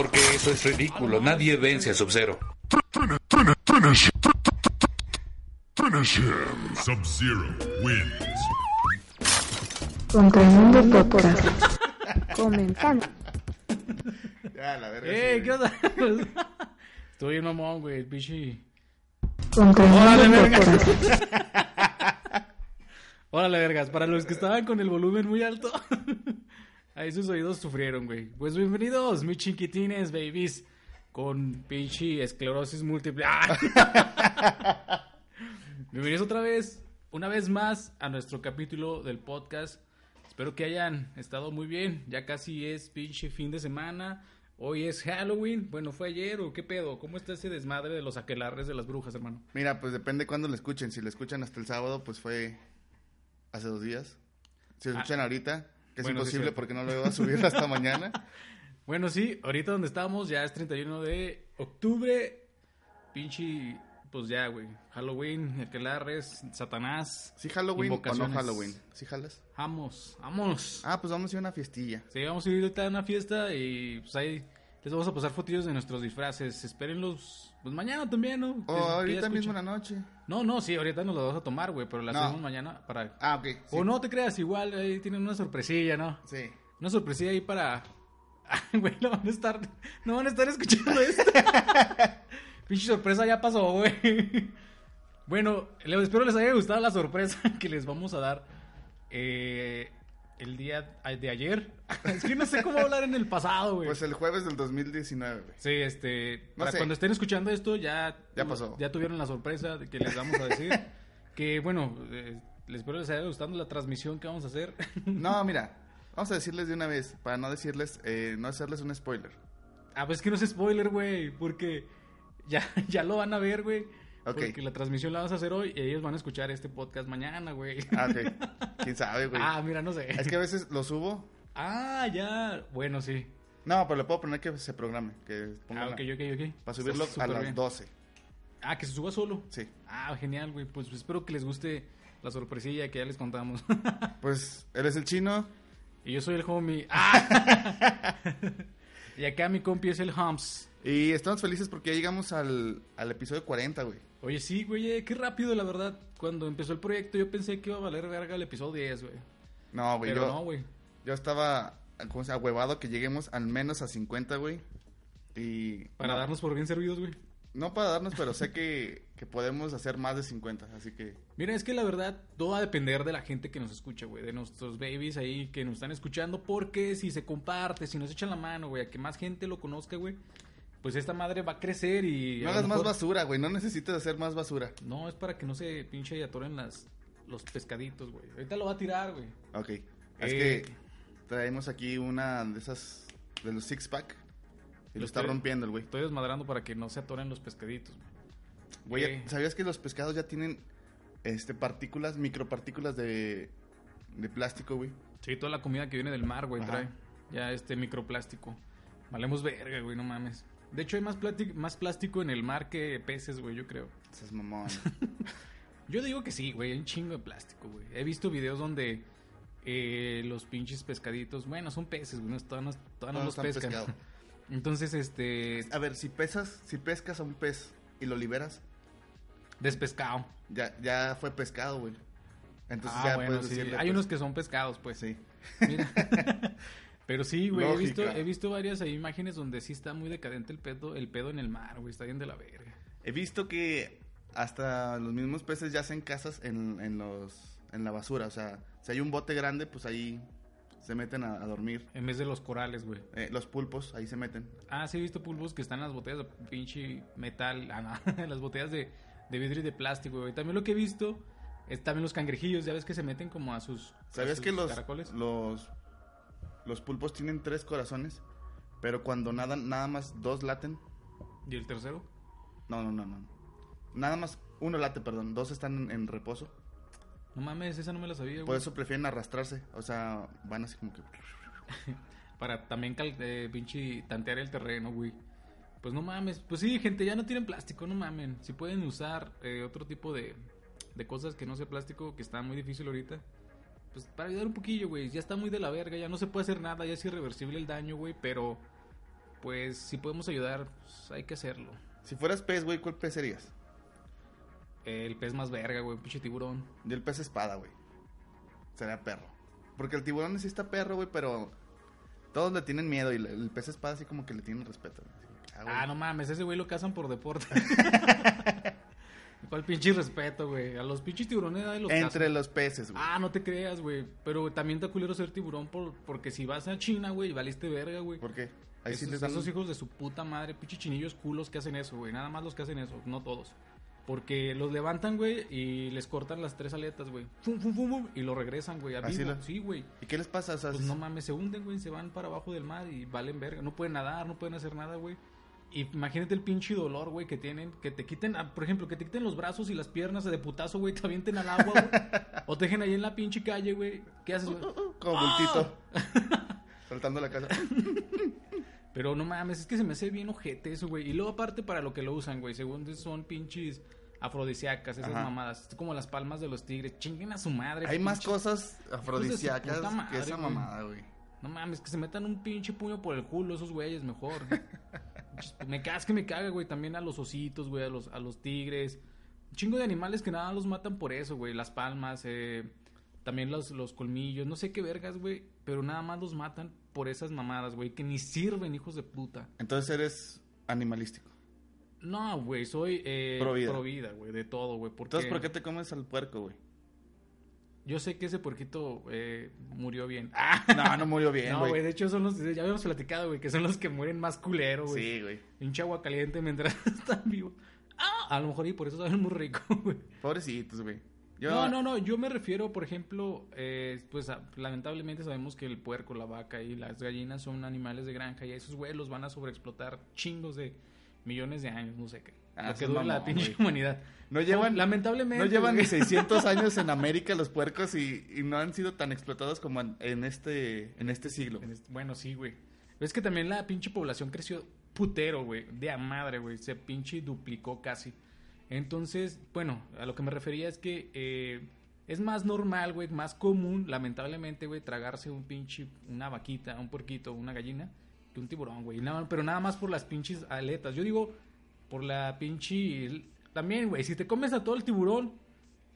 Porque eso es ridículo. Nadie vence a Sub-Zero. Sub-Zero wins. Contra el mundo podcast. Comenzando. Ya, la verga. ¡Eh, sí, qué onda! Estoy en mamón, güey, pichi. Contra el mundo. Órale, vergas, para los que estaban con el volumen muy alto, ahí sus oídos sufrieron, güey. Pues bienvenidos, mis chiquitines, babies, con pinche esclerosis múltiple. ¡Ah! bienvenidos otra vez, una vez más, a nuestro capítulo del podcast. Espero que hayan estado muy bien, ya casi es pinche fin de semana. Hoy es Halloween. Bueno, ¿fue ayer o qué pedo? ¿Cómo está ese desmadre de los aquelarres de las brujas, hermano? Mira, pues depende cuándo lo escuchen. Si lo escuchan hasta el sábado, pues fue hace dos días. Si lo Ah. escuchan ahorita, que es Bueno, sí, imposible cierto. porque no lo iba a subir hasta mañana. Bueno, sí, ahorita donde estamos ya es 31 de octubre. Pinche, pues ya, güey. Halloween, aquelarres, Satanás. ¿Sí Halloween o no. Halloween? ¿Sí jalas? Vamos, vamos. Ah, pues vamos a ir a una fiestilla. Sí, vamos a ir ahorita a una fiesta y pues ahí les vamos a pasar fotillos de nuestros disfraces. Espérenlos, pues mañana también, ¿no? O Que- que ya ahorita mismo en la noche. No, no, sí, ahorita nos lo vamos a tomar, güey, pero No. hacemos mañana para... Ah, ok. sí. O no te creas, igual ahí tienen una sorpresilla, ¿no? Sí. Una sorpresilla ahí para. Güey, no van a estar. No van a estar escuchando esto. Pinche sorpresa ya pasó, güey. Bueno, espero les haya gustado la sorpresa que les vamos a dar eh, el día de ayer. Es que no sé cómo hablar en el pasado, güey. Pues el jueves del 2019, güey. Sí, este. No para sé. cuando estén escuchando esto, ya. Ya pasó. Ya tuvieron la sorpresa de que les vamos a decir. que bueno, eh, les espero les haya gustado la transmisión que vamos a hacer. No, mira. Vamos a decirles de una vez, para no decirles, eh, no hacerles un spoiler. Ah, pues es que no es spoiler, güey, porque ya, ya lo van a ver, güey. Porque la transmisión la vamos a hacer hoy y ellos van a escuchar este podcast mañana, güey. Ah, ok. ¿Quién sabe, güey? Ah, mira, no sé. Es que a veces lo subo. Ah, ya. Bueno, sí. No, pero le puedo poner que se programe. Que ponga Ah, la- ok, ok, ok. Para subirlo Está a las bien. 12. Ah, que se suba solo. Sí. Ah, genial, güey. Pues espero que les guste la sorpresilla que ya les contamos. Pues, eres el chino. y yo soy el homie. ¡Ah! y acá mi compi es el Humps. Y estamos felices porque ya llegamos al, al episodio 40, güey. Oye, sí, güey, eh, qué rápido, la verdad. Cuando empezó el proyecto yo pensé que iba a valer verga el episodio 10, güey. No, güey. Pero Yo, no, güey. yo estaba, ¿cómo se llama? Huevado que lleguemos al menos a 50, güey. Y... Para no, darnos por bien servidos, güey. No para darnos, pero sé que, que podemos hacer más de 50, así que... Mira, es que la verdad todo va a depender de la gente que nos escucha, güey, de nuestros babies ahí que nos están escuchando, porque si se comparte, si nos echan la mano, güey, a que más gente lo conozca, güey, pues esta madre va a crecer y... No hagas más basura, güey. No necesitas hacer más basura. No, es para que no se pinche y atoren las, los pescaditos, güey. Ahorita lo va a tirar, güey. Ok. Es Eh. que traemos aquí una de esas... De los six pack. Y lo Lo está estoy- rompiendo el güey. Estoy desmadrando para que no se atoren los pescaditos, güey. Güey, Eh. ¿sabías que los pescados ya tienen este partículas, micropartículas de, de plástico, güey? Sí, toda la comida que viene del mar, güey, trae ya este microplástico. Valemos verga, güey, no mames. De hecho, hay más, plati- más plástico en el mar que peces, güey, yo creo. Esas mamón. Yo digo que sí, güey, hay un chingo de plástico, güey. He visto videos donde eh, los pinches pescaditos, bueno, son peces, güey, no, todavía no, todavía no los pescan. Entonces, este, A ver, si pesas, si pescas a un pez y lo liberas, despescado. ya, ya fue pescado, güey. Entonces ah, ya bueno, puedes sí. decirle, Hay pues, unos que son pescados, pues. Sí. Mira. Pero sí, güey, he visto, he visto varias ahí imágenes donde sí está muy decadente el pedo, el pedo en el mar, güey, está bien de la verga. He visto que hasta los mismos peces ya hacen casas en, en los en la basura. O sea, si hay un bote grande, pues ahí se meten a, a dormir. En vez de los corales, güey. Eh, los pulpos ahí se meten. Ah, sí he visto pulpos que están en las botellas de pinche metal, ah, no, en las botellas de, de vidrio y de plástico, güey. También lo que he visto es también los cangrejillos, ya ves que se meten como a sus, a ¿Sabías sus que los, caracoles. los los pulpos tienen tres corazones? Pero cuando nadan, nada más dos laten. ¿Y el tercero? No, no, no, no. Nada más uno late, perdón. Dos están en, en reposo. No mames, esa no me la sabía, güey. Por eso prefieren arrastrarse. O sea, van así como que... Para también cal- eh, pinche tantear el terreno, güey. Pues no mames. Pues sí, gente, ya no tienen plástico, no mamen. Si pueden usar eh, otro tipo de, de cosas que no sea plástico, que está muy difícil ahorita. Pues para ayudar un poquillo, güey. Ya está muy de la verga, ya no se puede hacer nada, ya es irreversible el daño, güey. Pero pues si podemos ayudar, pues, hay que hacerlo. Si fueras pez, güey, ¿cuál pez serías? El pez más verga, güey, pinche tiburón. Yo el pez espada, güey. Sería perro. Porque el tiburón sí está perro, güey, pero todos le tienen miedo y el pez espada así como que le tienen respeto. güey. Ah. Ah, no mames, ese güey lo cazan por deporte. ¿Cuál pinche respeto, güey? A los pinches tiburones nadie los Entre los peces, güey. Ah, no te creas, güey. Pero también te culero ser tiburón por, porque si vas a China, güey, valiste verga, güey. ¿Por qué? Ahí sí Esos, les dan... esos hijos de su puta madre, pinches chinillos culos que hacen eso, güey. Nada más los que hacen eso, no todos. Porque los levantan, güey, y les cortan las tres aletas, güey. Fum, fum, fum, fum, y lo regresan, güey. a ¿Así vivo. lo- Sí, güey. ¿Y qué les pasa? O sea, Pues no mames, se hunden, güey, se van para abajo del mar y valen verga. No pueden nadar, no pueden hacer nada, güey. Imagínate el pinche dolor, güey, que tienen. Que te quiten, ah, por ejemplo, que te quiten los brazos y las piernas de putazo, güey, te avienten al agua, güey. o te dejen ahí en la pinche calle, güey. ¿Qué haces, güey? Como bultito. Saltando la casa. Pero no mames, es que se me hace bien ojete eso, güey. Y luego aparte para lo que lo usan, güey. Según son pinches afrodisíacas, esas Ajá. mamadas. Es como las palmas de los tigres. Chinguen a su madre. Hay más cosas afrodisíacas que esa mamada, güey. No mames, que se metan un pinche puño por el culo esos güeyes, mejor. Me cagas que me caga, güey. También a los ositos, güey, a los, a los tigres. Un chingo de animales que nada los matan por eso, güey. Las palmas, eh, también los, los colmillos. No sé qué vergas, güey. Pero nada más los matan por esas mamadas, güey. Que ni sirven, hijos de puta. Entonces eres animalístico. No, güey, soy eh, Pro vida. pro vida, güey, de todo, güey. Entonces, ¿por qué te comes al puerco, güey? Yo sé que ese puerquito eh, murió bien. Ah, No, no murió bien, no, güey, güey. de hecho son los, ya habíamos platicado, güey, que son los que mueren más culero, güey. sí, güey. Pinche agua caliente mientras están vivos. Ah, a lo mejor y por eso saben muy rico, güey. Pobrecitos, güey. Yo, No, no, no, yo me refiero, por ejemplo, eh, pues a- lamentablemente sabemos que el puerco, la vaca y las gallinas son animales de granja y a esos güeyes los van a sobreexplotar chingos de millones de años, no sé qué. Ah, lo que dura la pinche humanidad. No llevan, lamentablemente. no llevan ni 600 años en América los puercos y, y no han sido tan explotados como en, este en este siglo. En este- Bueno, sí, güey. Es que también la pinche población creció putero, güey. De a madre, güey. Se pinche duplicó casi. Entonces, bueno, a lo que me refería es que eh, es más normal, güey, más común, lamentablemente, güey, tragarse un pinche, una vaquita, un porquito, una gallina, que un tiburón, güey. Nada- pero nada más por las pinches aletas. Yo digo, por la pinche... También, güey, si te comes a todo el tiburón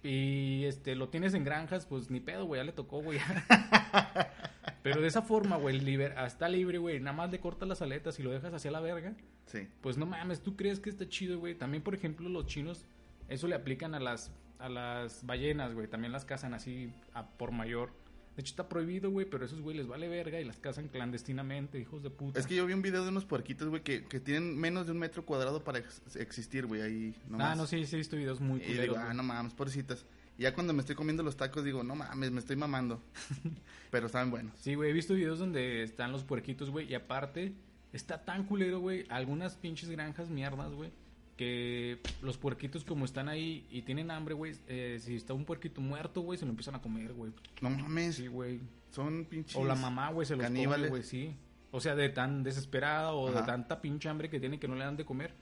y este lo tienes en granjas, pues ni pedo, güey, ya le tocó, güey. Pero de esa forma, güey, está libre, güey. Nada más le cortas las aletas y lo dejas hacia la verga. Sí. Pues no mames, ¿tú crees que está chido, güey? También, por ejemplo, los chinos, eso le aplican a las, a las ballenas, güey. También las cazan así a por mayor. De hecho, está prohibido, güey, pero esos güey les vale verga y las cazan clandestinamente, hijos de puta. Es que yo vi un video de unos puerquitos, güey, que, que tienen menos de un metro cuadrado para ex- existir, güey, ahí nomás. Ah, no, sí, sí he visto videos muy Y culeros, digo, ah, no mames, pobrecitas. Y ya cuando me estoy comiendo los tacos digo, no mames, me estoy mamando. Pero saben buenos. Sí, güey, he visto videos donde están los puerquitos, güey, y aparte está tan culero, güey, algunas pinches granjas mierdas, güey, que los puerquitos como están ahí y tienen hambre, güey, eh, si está un puerquito muerto, güey, se lo empiezan a comer, güey. No mames, Sí, güey. son pinches. O la mamá, güey, se los come, caníbales. güey, sí. O sea, de tan desesperada o de tanta pinche hambre que tiene que no le dan de comer.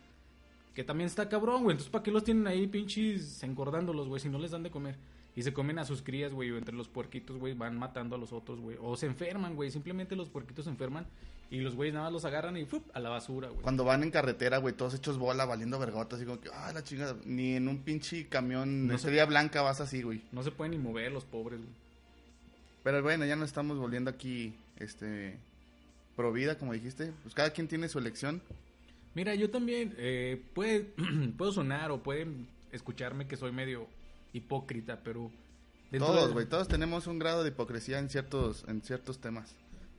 Que también está cabrón, güey. Entonces, ¿para qué los tienen ahí pinches engordándolos, güey? Si no les dan de comer. Y se comen a sus crías, güey. O entre los puerquitos, güey, van matando a los otros, güey. O se enferman, güey. Simplemente los puerquitos se enferman. Y los güeyes nada más los agarran y ¡fup! a la basura, güey. Cuando van en carretera, güey, todos hechos bola, valiendo vergotas, así como que, ah, la chingada. Ni en un pinche camión No de estrella blanca vas así, güey. No se pueden ni mover los pobres, güey. Pero bueno, ya nos estamos volviendo aquí, este, pro vida, como dijiste. Pues cada quien tiene su elección. Mira, yo también, eh, puede, puedo sonar o pueden escucharme que soy medio hipócrita, pero... Todos, de- güey, todos tenemos un grado de hipocresía en ciertos, en ciertos temas.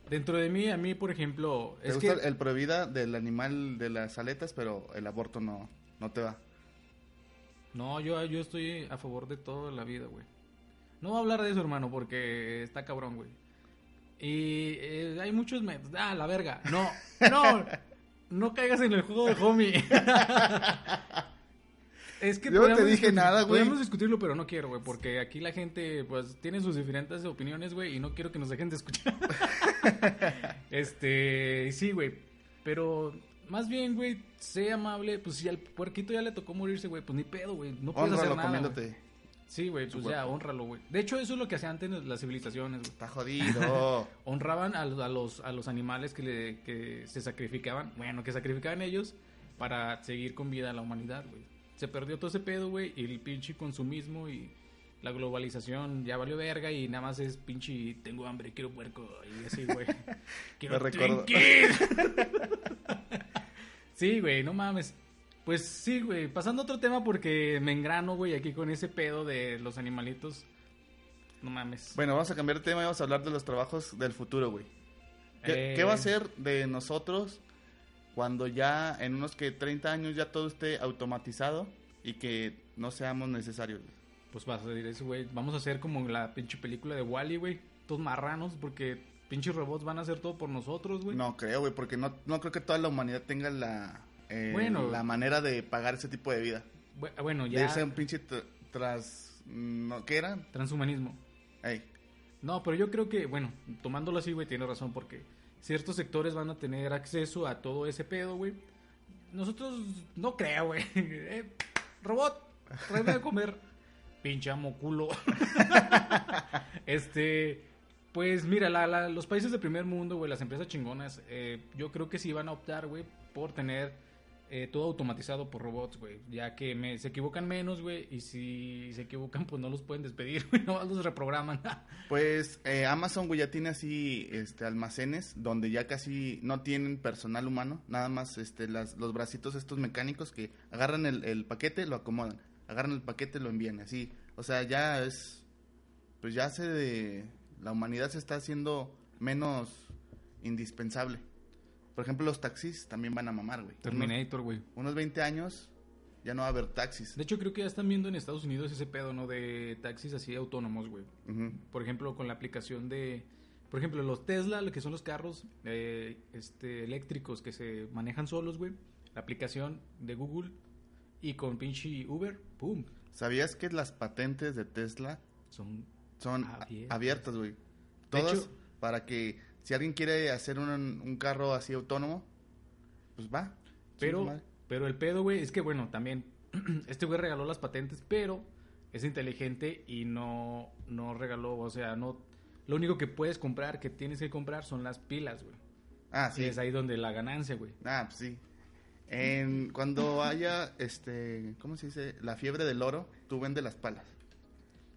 Dentro de mí, a mí, por ejemplo, Te es gusta que... el pro vida del animal de las aletas, pero el aborto no, no te va. No, yo, yo estoy a favor de toda la vida, güey. No voy a hablar de eso, hermano, porque está cabrón, güey. Y eh, hay muchos métodos. Ah, la verga. No, no, no caigas en el juego de homie. es que Yo no te dije nada, güey. Podríamos discutirlo, pero no quiero, güey, porque aquí la gente, pues, tiene sus diferentes opiniones, güey, y no quiero que nos dejen de escuchar. este, sí, güey. Pero más bien, güey, sé amable. Pues si al puerquito ya le tocó morirse, güey, pues ni pedo, güey. No puedes hacer Honralo nada. güey. comiéndote. Sí, güey, pues ya, honralo, güey. De hecho, eso es lo que hacían antes las civilizaciones, güey. Está jodido. Honraban a, los- a los, a los animales que, le, que se sacrificaban, bueno, que sacrificaban ellos para seguir con vida a la humanidad, güey. Se perdió todo ese pedo, güey, y el pinche consumismo y la globalización ya valió verga y nada más es pinche tengo hambre, quiero puerco y así, güey. quiero sí, güey, no mames. Pues sí, güey, pasando a otro tema porque me engrano, güey, aquí con ese pedo de los animalitos. No mames. bueno, vamos a cambiar de tema y vamos a hablar de los trabajos del futuro, güey. ¿Qué, Eh, qué va a ser de nosotros cuando ya en unos que 30 años ya todo esté automatizado y que no seamos necesarios? Pues vas a decir eso, güey. Vamos a hacer como la pinche película de Wally, güey. Todos marranos porque pinches robots van a hacer todo por nosotros, güey. No creo, güey, porque no, no creo que toda la humanidad tenga la, eh, Bueno. la manera de pagar ese tipo de vida. Bu- Bueno, ya. irse a un pinche tr- tras... No, ¿Qué era? Transhumanismo. Ey, No, pero yo creo que, bueno, tomándolo así, güey, tiene razón porque ciertos sectores van a tener acceso a todo ese pedo, güey. Nosotros no creo, güey. Eh, robot, tráeme de comer. Pinche amo culo. este, pues mira, la- la- los países de primer mundo, güey, las empresas chingonas, eh, yo creo que sí van a optar, güey, por tener eh, todo automatizado por robots, güey. Ya que me- se equivocan menos, güey, y si se equivocan, pues no los pueden despedir, güey, no los reprograman. Pues eh, Amazon, güey, ya tiene así este, almacenes donde ya casi no tienen personal humano, nada más este, las, los bracitos estos mecánicos que agarran el, paquete, lo acomodan, agarran el paquete, lo envían, así. O sea, ya es, pues ya se de, la humanidad se está haciendo menos indispensable. Por ejemplo, los taxis también van a mamar, güey. Unos, Terminator, güey. unos 20 años ya no va a haber taxis. De hecho, creo que ya están viendo en Estados Unidos ese pedo, ¿no? De taxis así autónomos, güey. Por ejemplo, con la aplicación de... Por ejemplo, los Tesla, lo que son los carros eh, este, eléctricos que se manejan solos, güey. La aplicación de Google y con pinche Uber, ¡pum! ¿Sabías que las patentes de Tesla Son... son Abiertas. güey. Todas hecho- para que si alguien quiere hacer un, un carro así autónomo, pues va. Pero, pero el pedo, güey, es que, bueno, también este güey regaló las patentes, pero es inteligente y no, no regaló, o sea, no... Lo único que puedes comprar, que tienes que comprar, son las pilas, güey. Ah, Sí. sí. es ahí donde la ganancia, güey. Ah, pues sí. En, cuando haya, este, ¿cómo se dice? La fiebre del oro, tú vende las palas.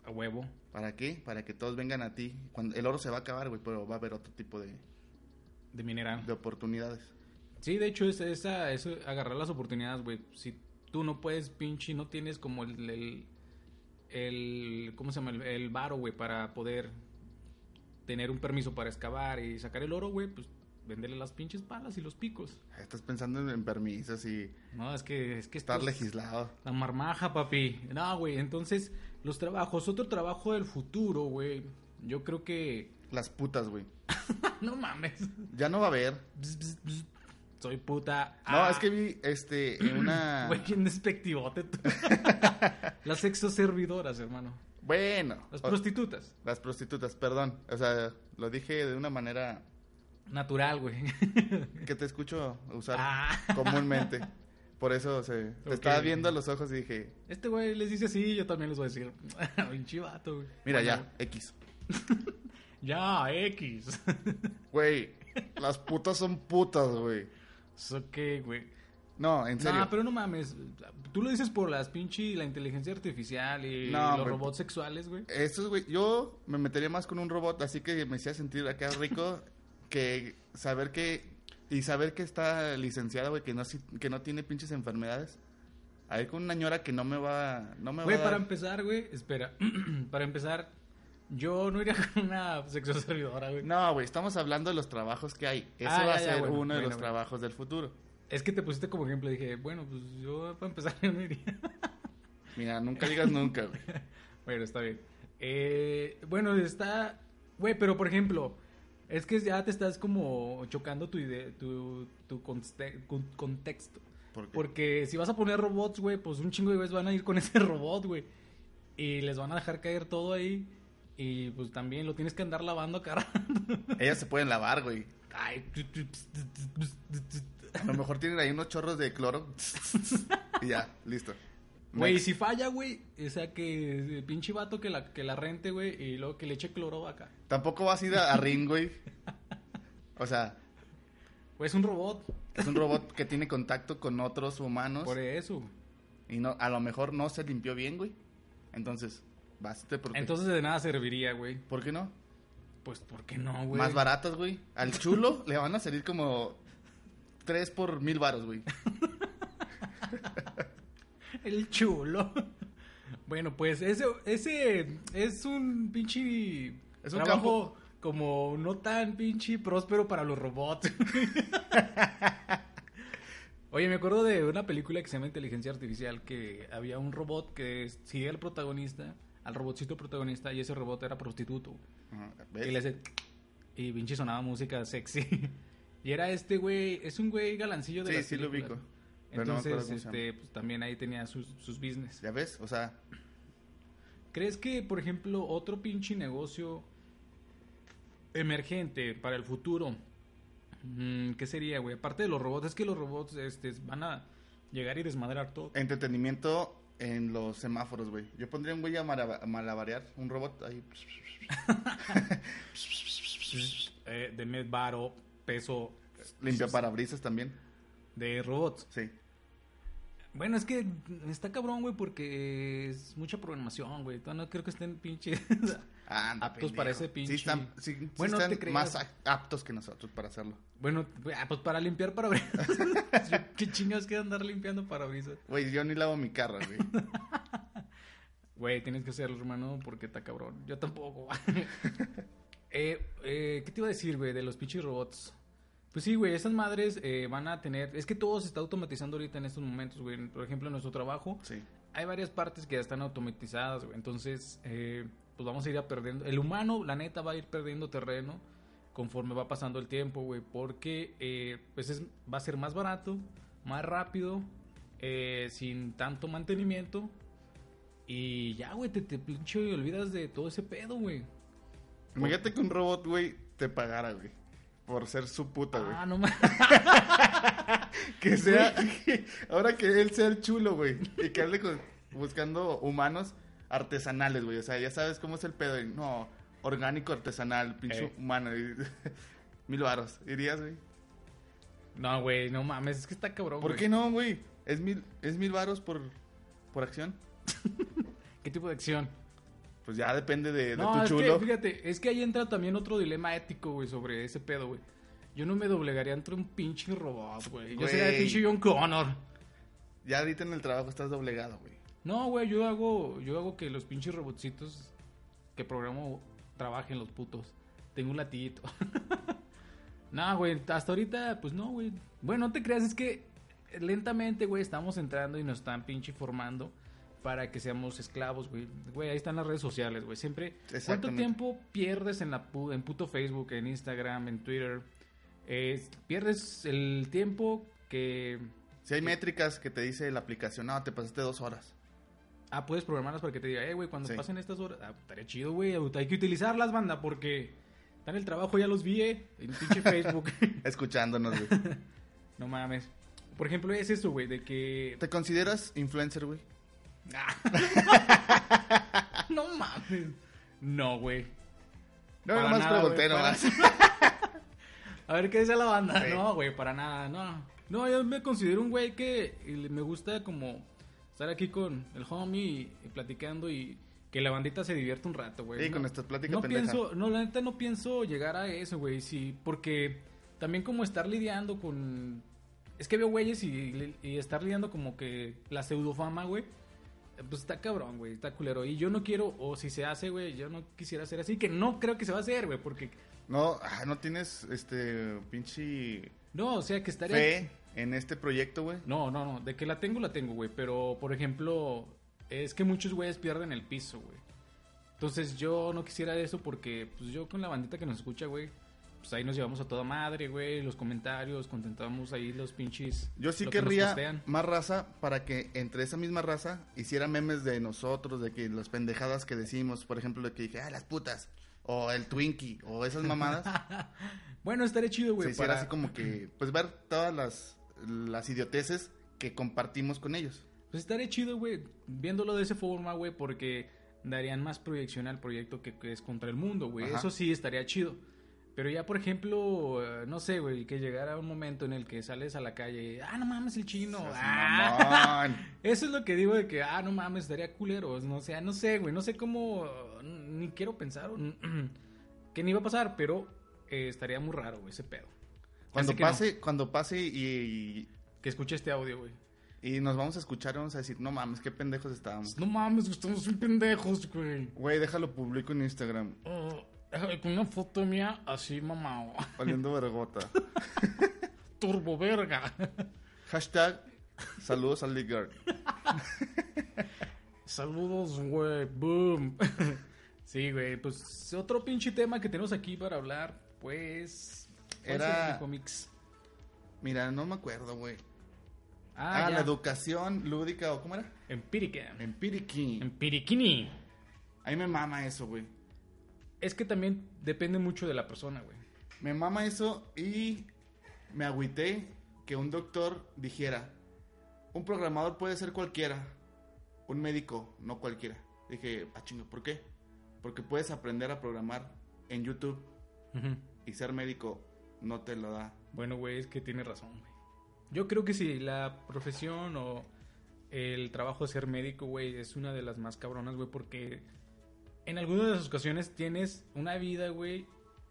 A huevo. ¿Para qué? Para que todos vengan a ti. Cuando, el oro se va a acabar, güey, pero va a haber otro tipo de, De mineral. de oportunidades. Sí, de hecho, es esa, es agarrar las oportunidades, güey. Si tú no puedes, pinche, no tienes como el, el, el- ¿cómo se llama? El, el varo, güey, para poder tener un permiso para excavar y sacar el oro, güey, pues venderle las pinches palas y los picos. Estás pensando en, en permisos y No, es que, es que estar legislado. La marmaja, papi. No, güey, entonces, los trabajos, otro trabajo del futuro, güey. Yo creo que... Las putas, güey. no mames. Ya no va a haber. Bzz, bzz, bzz. Soy puta. No, Ah. es que vi, este, en una... Güey, bien despectivote tú. Las sexoservidoras, hermano. Bueno. Las prostitutas. Las prostitutas, perdón. O sea, lo dije de una manera Natural, güey. que te escucho usar Ah. comúnmente. Por eso se, te Ok. estaba viendo a los ojos y dije, Este güey les dice así, yo también les voy a decir. Un chivato, güey. mira Bueno, ya, X. Ya, X. Güey, las putas son putas, güey. ¿Eso qué, güey? No, en serio. No, pero no mames. Tú lo dices por las pinche, la inteligencia artificial y No, los robots sexuales, güey. Estos, güey, yo me metería más con un robot, así que me hacía sentir acá rico que saber que... Y saber que está licenciada, güey, que no, que no tiene pinches enfermedades. A ir con una ñora que no me va... No me Güey, va para empezar, güey, espera. para empezar, yo no iría con una sexoservidora, güey. No, güey, estamos hablando de los trabajos que hay. Eso Ah, va a ser bueno, uno de bueno, los bueno. trabajos del futuro. Es que te pusiste como ejemplo. Dije, bueno, pues yo para empezar yo no iría. Mira, nunca digas nunca, güey. bueno, está bien. Eh, bueno, está... Güey, pero por ejemplo, es que ya te estás como chocando tu idea, tu, tu contexto. Porque si vas a poner robots, güey, pues un chingo de güeyes van a ir con ese robot, güey. Y les van a dejar caer todo ahí. Y pues también lo tienes que andar lavando cara. Ellas se pueden lavar, güey. Ay, A lo mejor tienen ahí unos chorros de cloro. y ya, listo. Güey, si falla, güey, o sea, que pinche vato que la, que la rente, güey, y luego que le eche cloro acá. Tampoco vas a ir a, a Ring, güey. O sea, Güey, es un robot. es un robot que tiene contacto con otros humanos Por eso. y no, a lo mejor no se limpió bien, güey. Entonces, básate porque... Entonces de nada serviría, güey. ¿Por qué no? Pues, ¿por qué no, güey? Más baratas, güey. Al chulo le van a salir como 3 por mil varos, güey. El chulo. Bueno, pues ese, ese es un pinche Es un trabajo como no tan pinche próspero para los robots. Oye, me acuerdo de una película que se llama Inteligencia Artificial que había un robot que seguía al protagonista, al robotcito protagonista y ese robot era prostituto. Ajá, Y le hace y pinche sonaba música sexy. y era este güey, es un güey galancillo de Sí, las sí lo ubico. No Entonces, este, pues también ahí tenía sus, sus business. ¿Ya ves? O sea, ¿Crees que, por ejemplo, otro pinche negocio emergente para el futuro, mm, qué sería, güey? Aparte de los robots, es que los robots este, van a llegar y desmadrar todo. entretenimiento en los semáforos, güey. Yo pondría un güey a malabarear, un robot ahí. Eh, de med varo, peso Limpia parabrisas también. De robots. Sí. Bueno, es que está cabrón, güey, porque es mucha programación, güey. No creo que estén pinche... Ah, anda, Aptos para ese pinche- Sí están, sí- sí Bueno, están te más aptos que nosotros para hacerlo. bueno, ah, pues para limpiar parabrisas. ¿Qué chingados queda andar limpiando parabrisas? Güey, yo ni lavo mi carro, güey. Güey, tienes que hacerlo, hermano, porque está cabrón. Yo tampoco. eh, eh, ¿Qué te iba a decir, güey, de los pinches robots? Pues sí, güey, esas madres eh, van a tener... Es que todo se está automatizando ahorita en estos momentos, güey. Por ejemplo, en nuestro trabajo Sí. hay varias partes que ya están automatizadas, güey. Entonces, eh, pues vamos a ir a perdiendo... El humano, la neta, va a ir perdiendo terreno conforme va pasando el tiempo, güey. Porque, eh, pues es- va a ser más barato, más rápido, eh, sin tanto mantenimiento. Y ya, güey, te, te pinche olvidas de todo ese pedo, güey. Imagínate que un robot, güey, te pagara, güey. Por ser su puta, güey. Ah, no mames. Que sea, ahora que él sea el chulo, güey. Y que ande con- buscando humanos artesanales, güey. O sea, ya sabes cómo es el pedo. y, No, orgánico artesanal, pinche Eh. humano. y- Mil varos. ¿Irías, güey? No, güey, no mames, es que está cabrón. ¿Por güey. qué no, güey? ¿Es mil, es mil varos por, por acción? ¿Qué tipo de acción? Pues ya depende de, de No, tu es chulo. que, fíjate, es que ahí entra también otro dilema ético, güey, sobre ese pedo, güey. Yo no me doblegaría entre un pinche robot, güey. Yo Güey. sería el pinche John Connor. Ya ahorita en el trabajo estás doblegado, güey. No, güey, yo hago, yo hago que los pinches robotcitos que programo trabajen los putos. Tengo un latiguito. no, güey, hasta ahorita, pues no, güey. Bueno, no te creas, es que lentamente, güey, estamos entrando y nos están pinche formando para que seamos esclavos, güey. Güey, ahí están las redes sociales, güey. Siempre, ¿cuánto tiempo pierdes en, la pu- en puto Facebook, en Instagram, en Twitter? Eh, pierdes el tiempo que... Si hay métricas que te dice la aplicación, no, te pasaste dos horas. Ah, puedes programarlas para que te diga, eh, güey, cuando Sí. pasen estas horas, ah, estaría chido, güey, hay que utilizarlas, banda, porque están en el trabajo, ya los vi, eh, en pinche Facebook. Escuchándonos, güey. no mames. Por ejemplo, es eso, güey, de que... ¿Te consideras influencer, güey? no mames. No, güey. No, Para nomás nada, pregunté, güey, nomás. A ver, ¿qué dice la banda? Sí. No, güey, para nada, no. No, yo me considero un güey que me gusta como estar aquí con el homie y, y platicando y que la bandita se divierta un rato, güey. Sí, No- con nuestras pláticas No pienso, no, la neta no pienso llegar a eso, güey, sí, porque también como estar lidiando con... Es que veo güeyes y, y estar lidiando como que la pseudofama, güey. Pues está cabrón, güey, está culero. Y yo no quiero, o si se hace, güey, yo no quisiera hacer así, que no creo que se va a hacer, güey, porque... No, ah, no tienes, este, pinche No, o sea, que estaría... fe en este proyecto, güey. No, no, no, de que la tengo, la tengo, güey. Pero, por ejemplo, es que muchos güeyes pierden el piso, güey. Entonces yo no quisiera eso porque, pues yo con la bandita que nos escucha, güey, pues ahí nos llevamos a toda madre, güey. Los comentarios, contentamos ahí los pinches. Yo sí que querría más raza para que entre esa misma raza hiciera memes de nosotros, de que las pendejadas que decimos, por ejemplo, de que dije, ah, las putas, o el Twinkie, o esas mamadas. Bueno, estaría chido, se güey. hiciera para- así como que, pues ver todas las, las idioteces que compartimos con ellos. Pues estaría chido, güey, viéndolo de esa forma, güey, porque darían más proyección al proyecto que, que es contra el mundo, güey. Eso sí estaría chido. Pero ya, por ejemplo, eh, no sé, güey, que llegara un momento en el que sales a la calle, ah, no mames, el chino. Ah". Eso es lo que digo de que, ah, no mames, estaría culero. No sé, no sé, güey, no sé cómo, ni quiero pensar que ni iba a pasar, pero eh, estaría muy raro, güey, ese pedo. Cuando Así que no. pase, cuando pase y, Que escuche este audio, güey. y nos vamos a escuchar y vamos a decir, no mames, qué pendejos estábamos. No mames, estamos bien pendejos, güey. Güey, déjalo publico en Instagram. Déjame con una foto mía así, mamá. Oliendo vergota. Turbo verga. Hashtag saludos al Ligar. Saludos, güey. Boom. sí, güey. Pues otro pinche tema que tenemos aquí para hablar, pues. ¿cuál Era- será, cómics. Mira, no me acuerdo, güey. Ah, Ah, la educación lúdica, ¿o cómo era? Empírica. Empiriquí. Empiriquini. A mí me mama eso, güey. Es que también depende mucho de la persona, güey. Me mama eso y me agüité que un doctor dijera, un programador puede ser cualquiera, un médico no cualquiera. Dije, ah, chingo, ¿por qué? Porque puedes aprender a programar en YouTube y ser médico no te lo da. Bueno, güey, es que tiene razón, güey. Yo creo que sí, la profesión o el trabajo de ser médico, güey, es una de las más cabronas, güey, porque en algunas de las ocasiones tienes una vida, güey,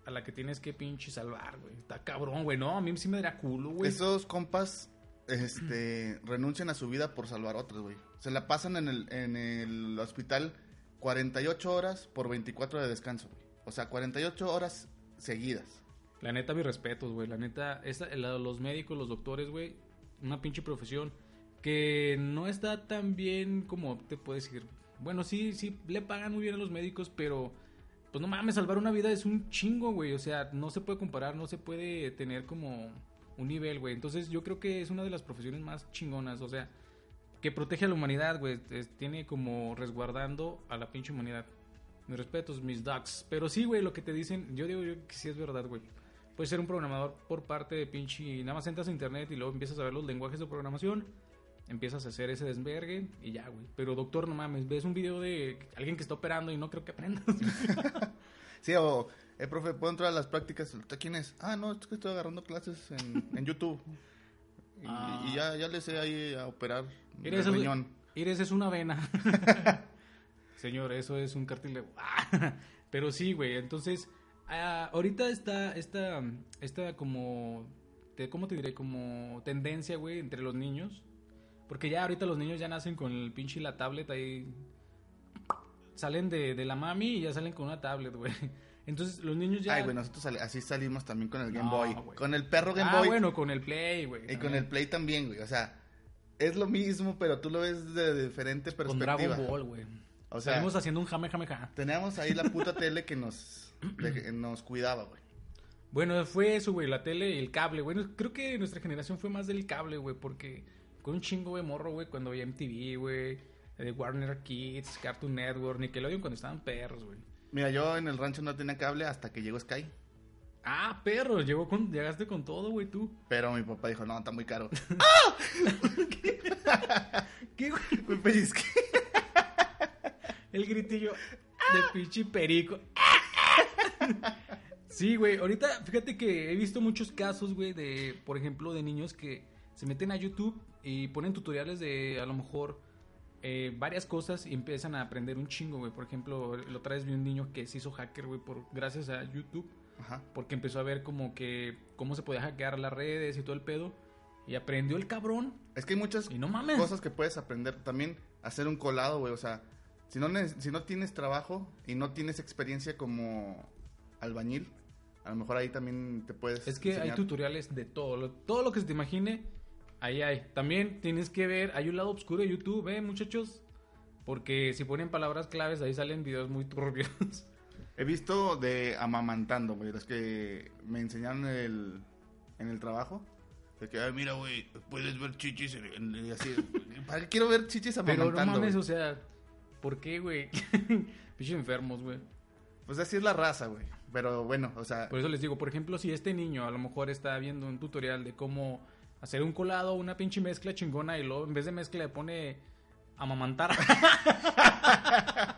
a la que tienes que pinche salvar, güey. Está cabrón, güey, no, a mí sí me daría culo, güey. Esos compas este, renuncian a su vida por salvar otras, güey. Se la pasan en el, en el hospital 48 horas por 24 de descanso, güey. O sea, 48 horas seguidas. La neta, mis respetos, güey. La neta, esa- la- los médicos, los doctores, güey, una pinche profesión que no está tan bien como te puedo decir. Bueno, sí, sí, le pagan muy bien a los médicos, pero pues no mames, salvar una vida es un chingo, güey. O sea, no se puede comparar, no se puede tener como un nivel, güey. Entonces yo creo que es una de las profesiones más chingonas, o sea, que protege a la humanidad, güey. Tiene como resguardando a la pinche humanidad. Mis respetos, mis ducks. Pero sí, güey, lo que te dicen, yo digo yo que sí es verdad, güey. Puedes ser un programador por parte de pinche. Nada más entras a internet y luego empiezas a ver los lenguajes de programación. Empiezas a hacer ese desvergue y ya, güey. Pero doctor, no mames, ves un video de alguien que está operando y no creo que aprendas. Sí, o, eh, profe, ¿puedo entrar a las prácticas? ¿Usted quién es? Ah, no, es que estoy agarrando clases en, en YouTube. Y, Ah. y ya, ya le sé ahí a operar el Eres, riñón. eres es una vena. Señor, eso es un cartílago. Pero sí, güey. Entonces, ah, ahorita está esta, esta como, te- ¿cómo te diré? Como tendencia, güey, entre los niños. Porque ya ahorita los niños ya nacen con el pinche y la tablet ahí. Salen de, de la mami y ya salen con una tablet, güey. Entonces los niños ya... Ay, güey, nosotros sali- así salimos también con el Game No, Boy. Con el perro Game ah, Boy. bueno, con el Play, güey. y con el Play también, güey. O sea, es lo mismo, pero tú lo ves de diferente Con perspectiva. Dragon Ball, güey. O sea, Salimos haciendo un jame, jame, jame. teníamos ahí la puta tele que nos, de- nos cuidaba, güey. Bueno, fue eso, güey, la tele y el cable, güey. Creo que nuestra generación fue más del cable, güey, porque con un chingo de morro, güey, cuando había MTV, güey, de Warner Kids, Cartoon Network, Nickelodeon, cuando estaban perros, güey. Mira, yo en el rancho no tenía cable hasta que llegó Sky. Ah, perro, llegó con, llegaste con todo, güey, tú. Pero mi papá dijo, no, está muy caro. ¿Qué, güey? Pellizqué. El gritillo de pinche perico. Sí, güey. Ahorita, fíjate que he visto muchos casos, güey, de, por ejemplo, de niños que se meten a YouTube y ponen tutoriales de, a lo mejor, eh, varias cosas y empiezan a aprender un chingo, güey. Por ejemplo, la otra vez vi un niño que se hizo hacker, güey, por, gracias a YouTube. Ajá. Porque empezó a ver como que cómo se podía hackear las redes y todo el pedo. Y aprendió el cabrón. Es que hay muchas Y no mames. cosas que puedes aprender. También hacer un colado, güey. O sea, si no, si no tienes trabajo y no tienes experiencia como albañil, a lo mejor ahí también te puedes. Es que hay enseñar. tutoriales de todo, todo lo que se te imagine, ahí hay. También tienes que ver, hay un lado oscuro de YouTube, ¿eh, muchachos? Porque si ponen palabras claves, ahí salen videos muy turbios. He visto de amamantando, güey. Los que me enseñaron en el, en el trabajo. De que, ay, mira, güey, puedes ver chichis. y así, ¿Para qué quiero ver chichis Pero amamantando? no mames, güey? o sea, ¿por qué, güey? Pichos enfermos, güey. Pues así es la raza, güey. Pero bueno, o sea, Por eso les digo, por ejemplo, si este niño a lo mejor está viendo un tutorial de cómo hacer un colado, una pinche mezcla chingona y luego en vez de mezcla le pone amamantar.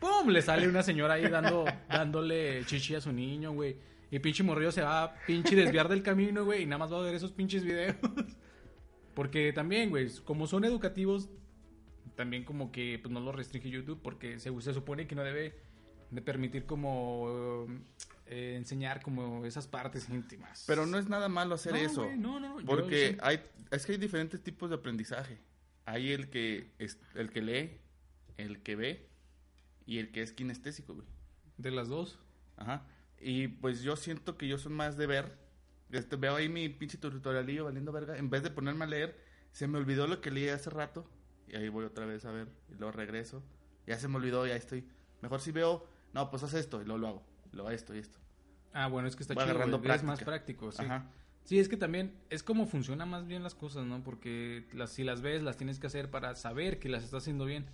¡Pum! Le sale una señora ahí dando, dándole chichi a su niño, güey. Y pinche morrillo se va a pinche desviar del camino, güey, y nada más va a ver esos pinches videos. Porque también, güey, como son educativos, también como que pues no lo restringe YouTube porque se, se supone que no debe de permitir como eh, enseñar como esas partes íntimas. Pero no es nada malo hacer No, eso. güey, no, no, no, yo Porque sí. hay, es que hay diferentes tipos de aprendizaje. Hay el que, es, el que lee, el que ve y el que es kinestésico, güey. De las dos. Ajá. Y pues yo siento que yo soy más de ver. Este, veo ahí mi pinche tutorialillo valiendo verga. En vez de ponerme a leer, se me olvidó lo que leí hace rato. Y ahí voy otra vez a ver. Y luego regreso. Ya se me olvidó, ya estoy. Mejor si veo, no, pues haz esto. Y luego lo hago. Luego esto y esto. Ah, bueno, es que está Va chido, agarrando güey, es más práctico, sí. Ajá. Sí, es que también es como funcionan más bien las cosas, ¿no? Porque las, si las ves, las tienes que hacer para saber que las estás haciendo bien.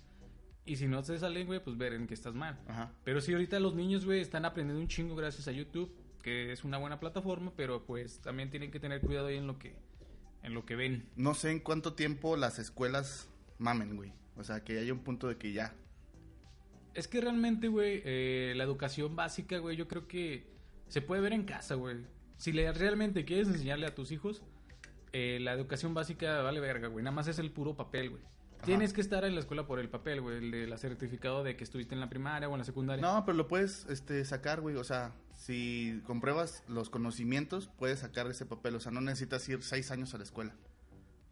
Y si no te salen, güey, pues ver en que estás mal. Ajá. Pero sí, ahorita los niños, güey, están aprendiendo un chingo gracias a YouTube, que es una buena plataforma, pero pues también tienen que tener cuidado ahí en lo que, en lo que ven. No sé en cuánto tiempo las escuelas mamen, güey. O sea, que haya un punto de que ya. Es que realmente, güey, eh, la educación básica, güey, yo creo que se puede ver en casa, güey. Si le, realmente quieres enseñarle a tus hijos, eh, la educación básica vale verga, güey. Nada más es el puro papel, güey. Tienes que estar en la escuela por el papel, güey, el de la certificado de que estuviste en la primaria o en la secundaria. No, pero lo puedes este, sacar, güey. O sea, si compruebas los conocimientos, puedes sacar ese papel. O sea, no necesitas ir seis años a la escuela.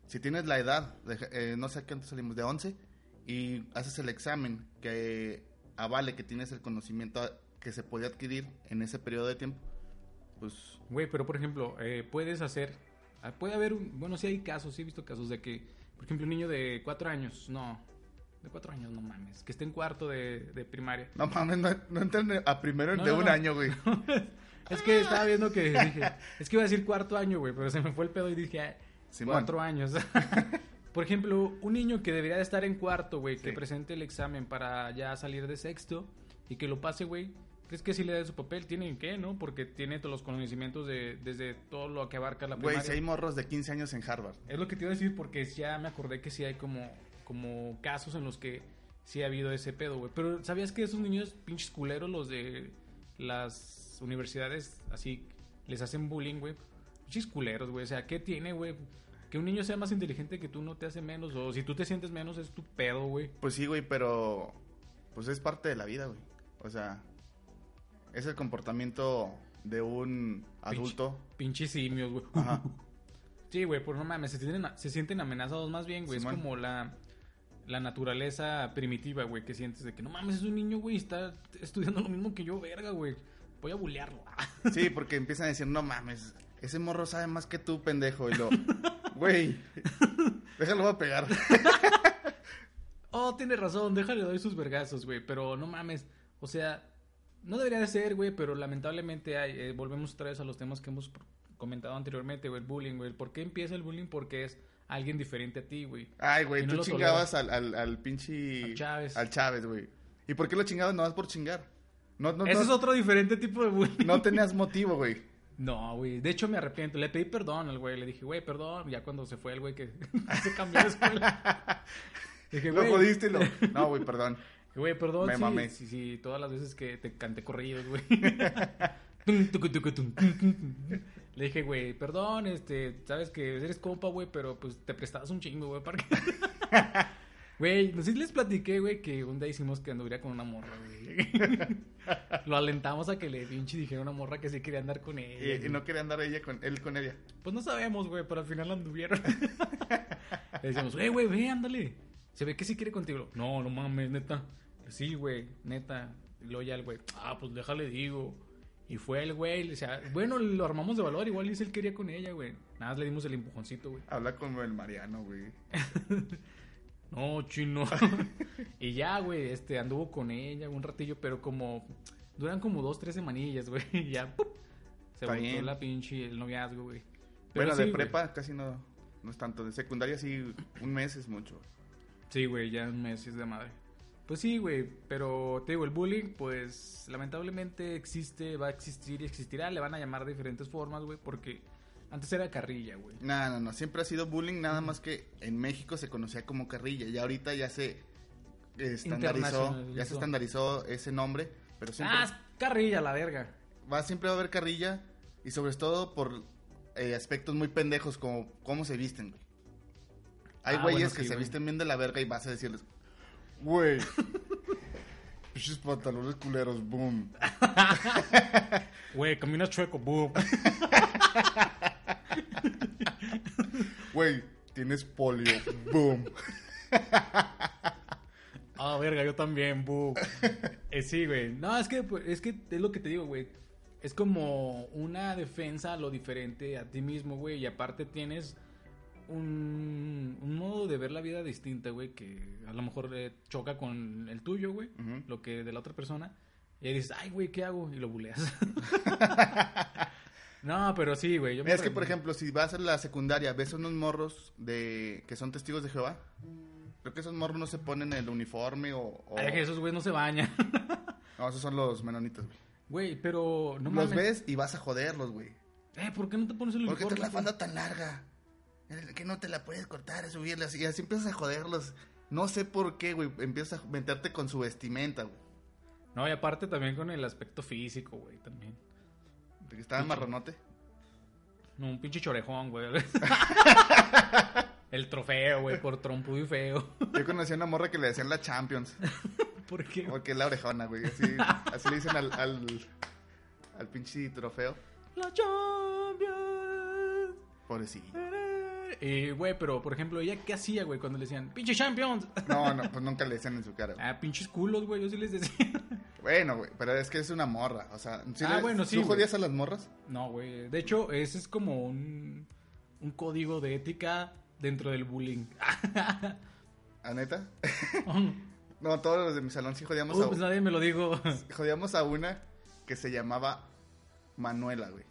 Si tienes la edad, de, eh, no sé a cuánto salimos, de 11, y haces el examen que avale que tienes el conocimiento que se puede adquirir en ese periodo de tiempo, pues Güey, pero por ejemplo, eh, puedes hacer. ah, Puede haber un. Bueno, sí hay casos, sí he visto casos de que, por ejemplo, un niño de cuatro años, no. De cuatro años, no mames. Que esté en cuarto de, de primaria. no mames, no, no entran a primero No, de no, un año, güey. Es que estaba viendo que dije, es que iba a decir cuarto año, güey, pero se me fue el pedo y dije, ah, cuatro años. Por ejemplo, un niño que debería de estar en cuarto, güey, que presente el examen para ya salir de sexto y que lo pase, güey. ¿Crees que si le da su papel? ¿Tiene que, no? Porque tiene todos los conocimientos de, desde todo lo que abarca la Güey, primaria. si hay morros de 15 años en Harvard. Es lo que te iba a decir porque ya me acordé que sí hay como, como casos en los que sí ha habido ese pedo, güey. Pero ¿sabías que esos niños pinches culeros, los de las universidades, así, les hacen bullying, güey? Pinches culeros, güey. O sea, ¿qué tiene, güey? Que un niño sea más inteligente que tú no te hace menos. O si tú te sientes menos, es tu pedo, güey. Pues sí, güey, pero pues es parte de la vida, güey. O sea, es el comportamiento de un adulto. Pinches simios, güey. Ajá. Sí, güey, pues no mames, se sienten, se sienten amenazados más bien, güey. Es como la, la naturaleza primitiva, güey, que sientes de que no mames, es un niño, güey, está estudiando lo mismo que yo, verga, güey. Voy a bullearlo. Sí, porque empiezan a decir, no mames, ese morro sabe más que tú, pendejo. Y lo, güey, déjalo a pegar. oh, tiene razón, déjale doy sus vergazos, güey. Pero no mames, o sea, no debería de ser, güey, pero lamentablemente hay, eh, volvemos otra vez a los temas que hemos comentado anteriormente, güey, el bullying, güey. ¿Por qué empieza el bullying? Porque es alguien diferente a ti, güey. Ay, güey, no tú chingabas al, al, al pinche... Al Chávez. Al Chávez, güey. ¿Y por qué lo chingabas? No vas por chingar. No, no, Ese no, es otro diferente tipo de bullying. no tenías motivo, güey. No, güey. De hecho, me arrepiento. Le pedí perdón al güey. Le dije, güey, perdón. Ya cuando se fue el güey que se cambió de escuela. Dije, Lo jodiste lo... No, güey, perdón. Güey, perdón. Me sí, mamé. Sí, sí, todas las veces que te canté corridos, güey. Le dije, güey, perdón, este, sabes que eres compa, güey, pero pues te prestabas un chingo, güey, para que... Güey, no sé si les platiqué, güey, que un día hicimos que anduviera con una morra, güey. Lo alentamos a que le pinche dijera una morra que sí quería andar con ella. Y, no quería andar ella con él con ella. Pues no sabemos, güey, pero al final anduvieron. Le decíamos, güey, güey, ve, ándale. Se ve que sí quiere contigo. No, no mames, neta. Sí, güey, neta. Y luego ya el güey, ah, pues déjale, digo. Y fue el güey, le decía, bueno, lo armamos de valor, igual dice él quería con ella, güey. Nada más le dimos el empujoncito, güey. Habla como el Mariano, güey. No, chino. y ya, güey, este, anduvo con ella un ratillo, pero como, duran como dos, tres semanillas, güey. Y ya, ¡pup! se Está volvió bien. la pinche, el noviazgo, güey. Pero Bueno, sí, de güey. prepa casi no, no es tanto. De secundaria sí, un mes es mucho. Sí, güey, ya un mes es de madre. Pues sí, güey, pero te digo, el bullying, pues lamentablemente existe, va a existir y existirá, le van a llamar de diferentes formas, güey, porque Antes era carrilla, güey. No, no, no, siempre ha sido bullying, nada más que en México se conocía como carrilla y ahorita ya se estandarizó, ya se estandarizó ese nombre, pero siempre Ah, es carrilla, la verga. va siempre va a haber carrilla y sobre todo por eh, aspectos muy pendejos como cómo se visten, güey. Hay Ah, güeyes bueno, que se visten bien de la verga y vas a decirles, güey, pinches pantalones culeros, boom. Güey, camina chueco, boom. Güey, tienes polio, boom. Ah, verga, yo también, boom. Eh, sí, güey. No, es que, pues, es que es lo que te digo, güey. Es como una defensa a lo diferente a ti mismo, güey. Y aparte tienes un, un modo de ver la vida distinta, güey, que a lo mejor eh, choca con el tuyo, güey. Lo que de la otra persona. Y ahí dices, ay, güey, ¿qué hago? Y lo buleas. no, pero sí, güey. yo me es que, por ejemplo, si vas a la secundaria, ves unos morros de que son testigos de Jehová. Creo que esos morros no se ponen el uniforme o... o- Ay, esos güeyes no se bañan. No, esos son los menonitas, güey. Güey, pero no los mames. ves y vas a joderlos, güey. Eh, ¿por qué no te pones el ¿Por qué uniforme? traes la güey? falda tan larga? Que no te la puedes cortar, subirla. Y así empiezas a joderlos. No sé por qué, güey. Empiezas a meterte con su vestimenta, güey. No, y aparte también con el aspecto físico, güey, también. Que estaba marronote. No, un pinche chorejón, güey. el trofeo, güey, por trompudo y feo. Yo conocí a una morra que le decían la Champions. ¿Por qué? Porque es la orejona, güey. Así, así le dicen al, al, al pinche trofeo. La Champions. Pobrecillo. Y, güey, pero, por ejemplo, ¿ella qué hacía, güey, cuando le decían, pinche Champions? No, no, pues nunca le decían en su cara. güey. Ah, pinches culos, güey, yo sí les decía. Bueno, güey, pero es que es una morra. O sea, ¿sí Ah, le- bueno, sí, ¿tú jodías a las morras? No, güey. De hecho, ese es como un, un código de ética dentro del bullying. ¿A neta? No, todos los de mi salón sí jodíamos Uy, a pues nadie me lo digo. Jodíamos a una que se llamaba Manuela, güey.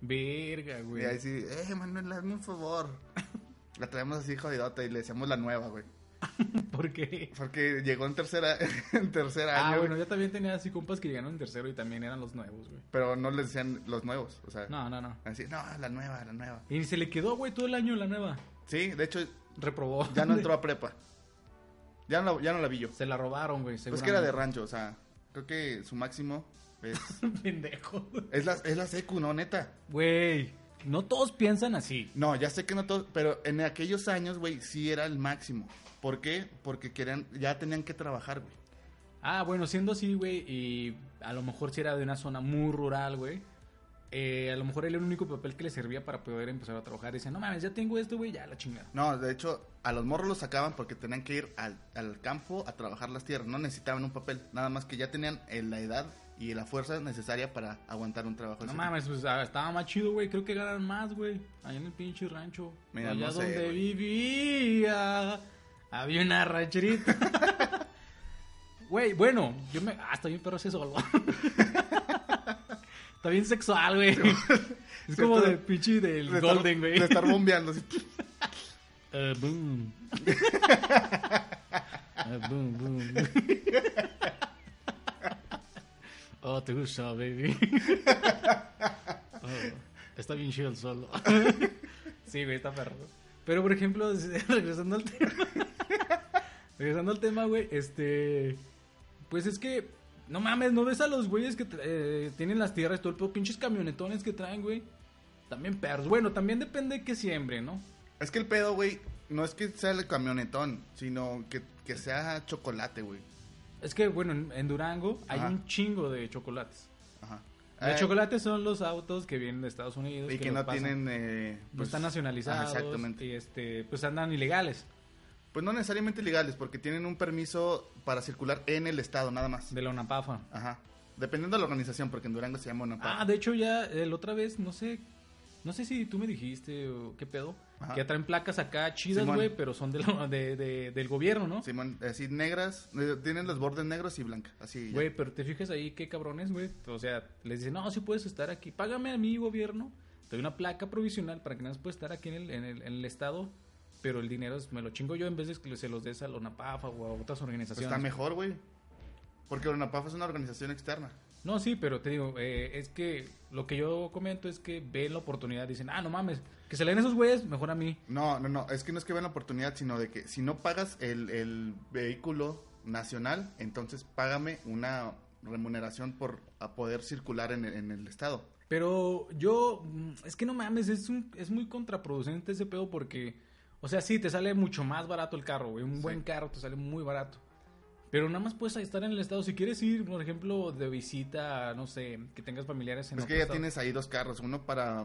Verga, güey. Y ahí sí, eh, Manuela, hazme un favor. La traemos así jodidota y le decíamos la nueva, güey. ¿Por qué? Porque llegó en tercera, en tercer año, Ah, güey, bueno, yo también tenía así compas que llegaron en tercero y también eran los nuevos, güey. pero no les decían los nuevos, o sea, No, no, no. así, no, la nueva, la nueva. Y se le quedó, güey, todo el año la nueva. Sí, de hecho, Reprobó. ya no entró a prepa. Ya no, la- ya no la vi yo. Se la robaron, güey. Pues que era de rancho, o sea, creo que su máximo es. Pendejo. es, la, es la secu, ¿no, neta? Güey, no todos piensan así. No, ya sé que no todos, pero en aquellos años, güey, sí era el máximo. ¿Por qué? Porque querían, ya tenían que trabajar, güey. Ah, bueno, siendo así, güey, y a lo mejor si era de una zona muy rural, güey. eh, a lo mejor era el único papel que le servía para poder empezar a trabajar. Dice, no mames, ya tengo esto, güey, ya la chingada. No, de hecho, a los morros los sacaban porque tenían que ir al, al campo a trabajar las tierras. No necesitaban un papel, nada más que ya tenían eh, la edad y la fuerza necesaria para aguantar un trabajo. No así. mames, pues ah, estaba más chido, güey. Creo que ganan más, güey. Allá en el pinche rancho. Mira, allá no sé, donde vivía. Había una rancherita. Güey, bueno, yo me. Ah, está bien perro solo. está bien sexual, güey. Es como de pinche del De Golden, güey. De estar bombeando. así. Eh, boom. Boom, boom. Oh, te gusta, baby. Oh, está bien chido el solo. Sí, güey, está perro. Pero, por ejemplo, regresando al tema. regresando al tema, güey, este... Pues es que... No mames, ¿no ves a los güeyes que eh, tienen las tierras, todo el pedo, pinches camionetones que traen, güey? También perros. Bueno, también depende de qué siembre, ¿no? Es que el pedo, güey, no es que sea el camionetón, sino que, que sea chocolate, güey. Es que, bueno, en, en Durango hay un chingo de chocolates. Ajá. Los Eh, chocolates son los autos que vienen de Estados Unidos. Y que no pasan. tienen... eh, No pues, están nacionalizados. ajá, exactamente. Y este, pues andan ilegales Pues no necesariamente legales, porque tienen un permiso para circular en el estado, nada más. de la UNAPAFA. Ajá. Dependiendo de la organización, porque en Durango se llama una Ah, de hecho ya el otra vez, no sé, no sé si tú me dijiste o qué pedo, Ajá. que traen placas acá chidas, güey, pero son de la- de- de- del gobierno, ¿no? Simón, así negras, eh, tienen los bordes negros y blancas, así. ya. Güey, pero te fijas ahí qué cabrones, güey. O sea, les dicen, no, si puedes estar aquí, págame a mi gobierno, te doy una placa provisional para que nada más puedas estar aquí en el, en el, en el estado, pero el dinero me lo chingo yo en vez de que se los des a la UNAPAFA o a otras Pues organizaciones. está mejor, güey. Porque UNAPAF es una organización externa. No, sí, pero te digo, eh, es que lo que yo comento es que ven la oportunidad, dicen, ah, no mames, que se leen esos güeyes, mejor a mí. No, no, no, es que no es que vean la oportunidad, sino de que si no pagas el, el vehículo nacional, entonces págame una remuneración por a poder circular en el, en el estado. Pero yo, mm, es que no mames, es, un, es muy contraproducente ese pedo porque, o sea, sí, te sale mucho más barato el carro, güey. Un Sí. buen carro te sale muy barato. Pero nada más puedes estar en el estado. Si quieres ir, por ejemplo, de visita, no sé, que tengas familiares en Es que ya estado. tienes ahí dos carros, uno para,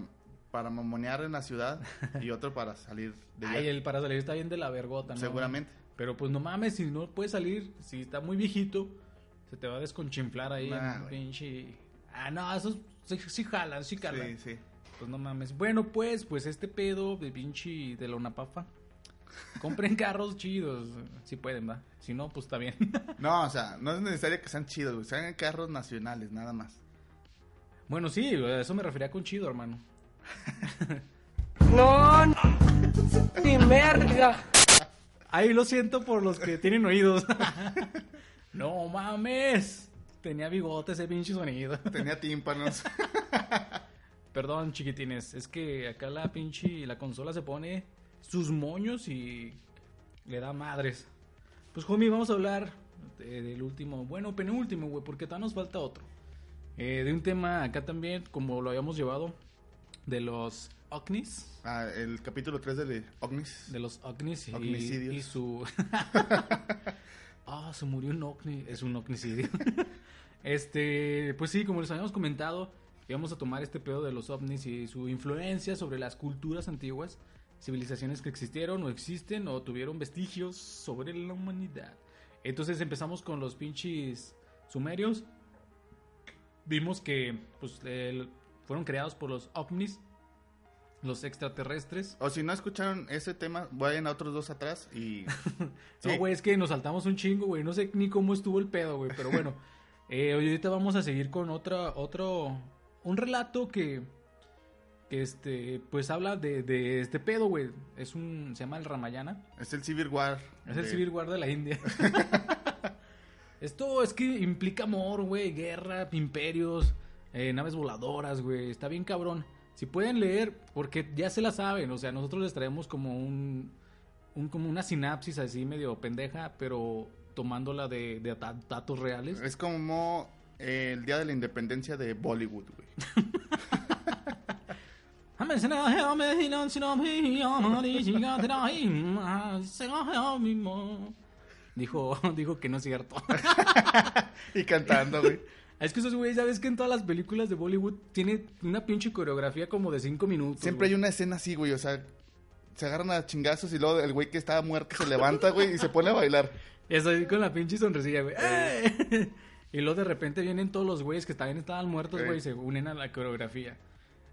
para mamonear en la ciudad y otro para salir de Ay, el para salir está bien de la vergota, ¿no? Seguramente. Pero pues no mames, si no puedes salir, si está muy viejito, se te va a desconchinflar ahí Nah, en güey. pinche... Ah, no, esos sí, sí jalan, sí jalan. Sí, sí. Pues no mames. Bueno, pues, pues este pedo de pinche de la Unapafa. Compren carros chidos. Si pueden, va. Si no, pues está bien. No, o sea, no es necesario que sean chidos, güey. Sean carros nacionales, nada más. bueno, sí, a eso me refería con chido, hermano. No, ni merga. Ahí lo siento por los que tienen oídos. no mames. Tenía bigote ese pinche sonido. Tenía tímpanos. Perdón, chiquitines. Es que acá la pinche la consola se pone sus moños y le da madres. Pues, homie, vamos a hablar de- del último, bueno, penúltimo, güey, porque todavía nos falta otro. Eh, de un tema acá también, como lo habíamos llevado, de los OVNIs. Ah, el capítulo 3 de Ognis. De los OVNIs y, y su... Ah, se murió un OVNI. Es un OVNIcidio. este, pues sí, como les habíamos comentado, íbamos a tomar este pedo de los OVNIs y su influencia sobre las culturas antiguas, civilizaciones que existieron o existen o tuvieron vestigios sobre la humanidad. Entonces empezamos con los pinches sumerios. Vimos que pues fueron creados por los OVNIs, los extraterrestres. O si no escucharon ese tema, vayan a otros dos atrás y... No, güey, es que nos saltamos un chingo, güey. No sé ni cómo estuvo el pedo, güey. Pero bueno, eh, ahorita vamos a seguir con otra, otro, un relato que, que este, pues habla de, de este pedo, güey. Es un, se llama el Ramayana. Es el Civil War. Es el Civil War de la India. Esto es que implica amor, güey, guerra, imperios, eh, naves voladoras, güey. Está bien cabrón. Si pueden leer, porque ya se la saben, o sea, nosotros les traemos como un, un como una sinapsis así medio pendeja, pero tomándola de, de datos reales. Es como eh, el día de la independencia de Bollywood, güey. Dijo, dijo que no es cierto. Y cantando, güey. Es que esos güeyes, ¿sabes que en todas las películas de Bollywood tiene una pinche coreografía como de cinco minutos? Siempre hay una escena así, güey. O sea, se agarran a chingazos y luego el güey que estaba muerto se levanta, güey, y se pone a bailar. Estoy con la pinche sonrisilla, güey. ¡Eh! Y luego de repente vienen todos los güeyes que también estaban muertos, Ey. güey, y se unen a la coreografía.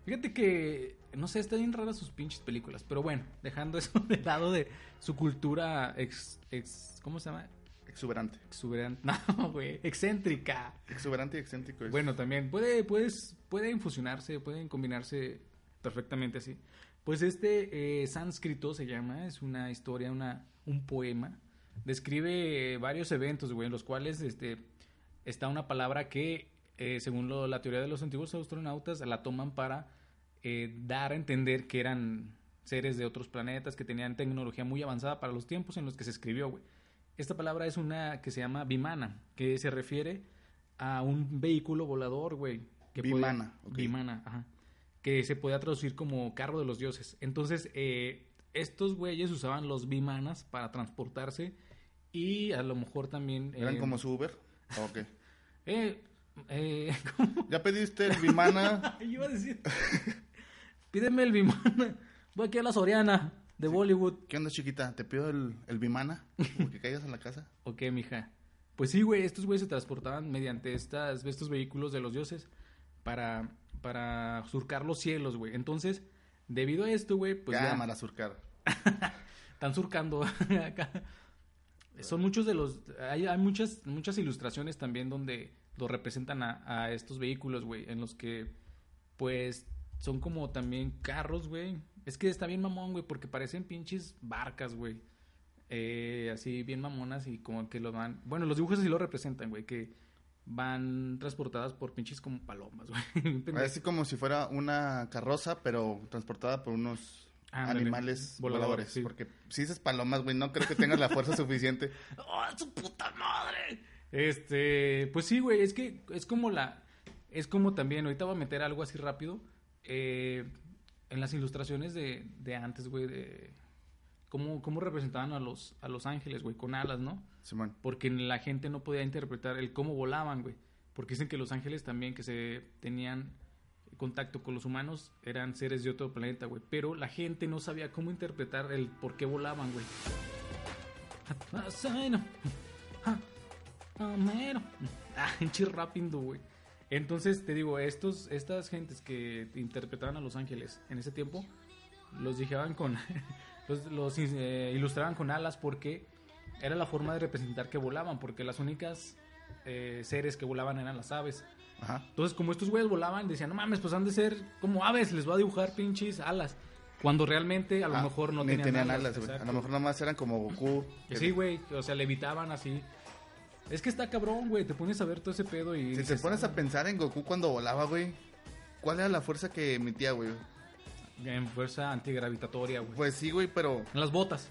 Fíjate que, no sé, están bien raras sus pinches películas. Pero bueno, dejando eso de lado de su cultura ex, ex ¿cómo se llama? Exuberante. Exuberante. No, güey, excéntrica. Exuberante y excéntrico. es- Bueno, también puede, puedes, pueden fusionarse, pueden combinarse perfectamente así. Pues este eh, sánscrito se llama, es una historia, una, un poema. Describe eh, varios eventos, güey, en los cuales este, está una palabra que, eh, según lo- la teoría de los antiguos astronautas, la toman para eh, dar a entender que eran seres de otros planetas, que tenían tecnología muy avanzada para los tiempos en los que se escribió, güey. Esta palabra es una que se llama Vimana, que se refiere a un vehículo volador, güey. que puede- Vimana, ok. Vimana, ajá. Que se podía traducir como carro de los dioses. Entonces, eh, estos güeyes usaban los Vimanas para transportarse y a lo mejor también... ¿Eran eh, como su Uber? Ok. Eh, eh, ¿cómo? ¿Ya pediste el Vimana? Ay, iba a decir... Pídeme el Vimana. Voy aquí a la Soriana de Bollywood. ¿Qué onda, chiquita? ¿Te pido el, el Vimana? Porque caigas en la casa. Ok, mija. Pues sí, güey, estos güeyes se transportaban mediante estas, estos vehículos de los dioses para, para surcar los cielos, güey. Entonces, debido a esto, güey, pues ya Cámara surcar. están surcando acá. Son muchos de los... Hay, hay muchas, muchas ilustraciones también donde lo representan a, a estos vehículos, güey, en los que, pues, son como también carros, güey. Es que está bien mamón, güey, porque parecen pinches barcas, güey. Eh, así bien mamonas y como que lo van... Bueno, los dibujos así lo representan, güey, que van transportadas por pinches como palomas, güey. Así como si fuera una carroza, pero transportada por unos Ándale, animales voladores, voladores. sí. Porque si dices palomas, güey, no creo que tengas la fuerza suficiente. ¡Oh, su puta madre! Este, pues sí, güey, es que es como la. Es como también, ahorita voy a meter algo así rápido. Eh, en las ilustraciones de, de antes, güey, de. Cómo, cómo representaban a los, a los ángeles, güey, con alas, ¿no? Simón. Porque la gente no podía interpretar el cómo volaban, güey. Porque dicen que los ángeles también que se tenían contacto con los humanos eran seres de otro planeta, güey. Pero la gente no sabía cómo interpretar el por qué volaban, güey. Ah, Homero. Ah, hinche rap hindú, güey. Entonces, te digo, estos, estas gentes que interpretaban a los ángeles en ese tiempo, los dijeban con... los los eh, ilustraban con alas porque era la forma de representar que volaban, porque las únicas eh, seres que volaban eran las aves. Ajá. Entonces, como estos güeyes volaban, decían, no mames, pues han de ser como aves, les voy a dibujar pinches alas. Cuando realmente a lo Ah, mejor no ni tenían, alas. A lo mejor nomás eran como Goku. Que Sí, güey, o sea, levitaban así. Es que está cabrón, güey, te pones a ver todo ese pedo y... Si te pones a pensar en Goku cuando volaba, güey, ¿cuál era la fuerza que emitía, güey? En fuerza antigravitatoria, güey. Pues sí, güey, pero... En las botas.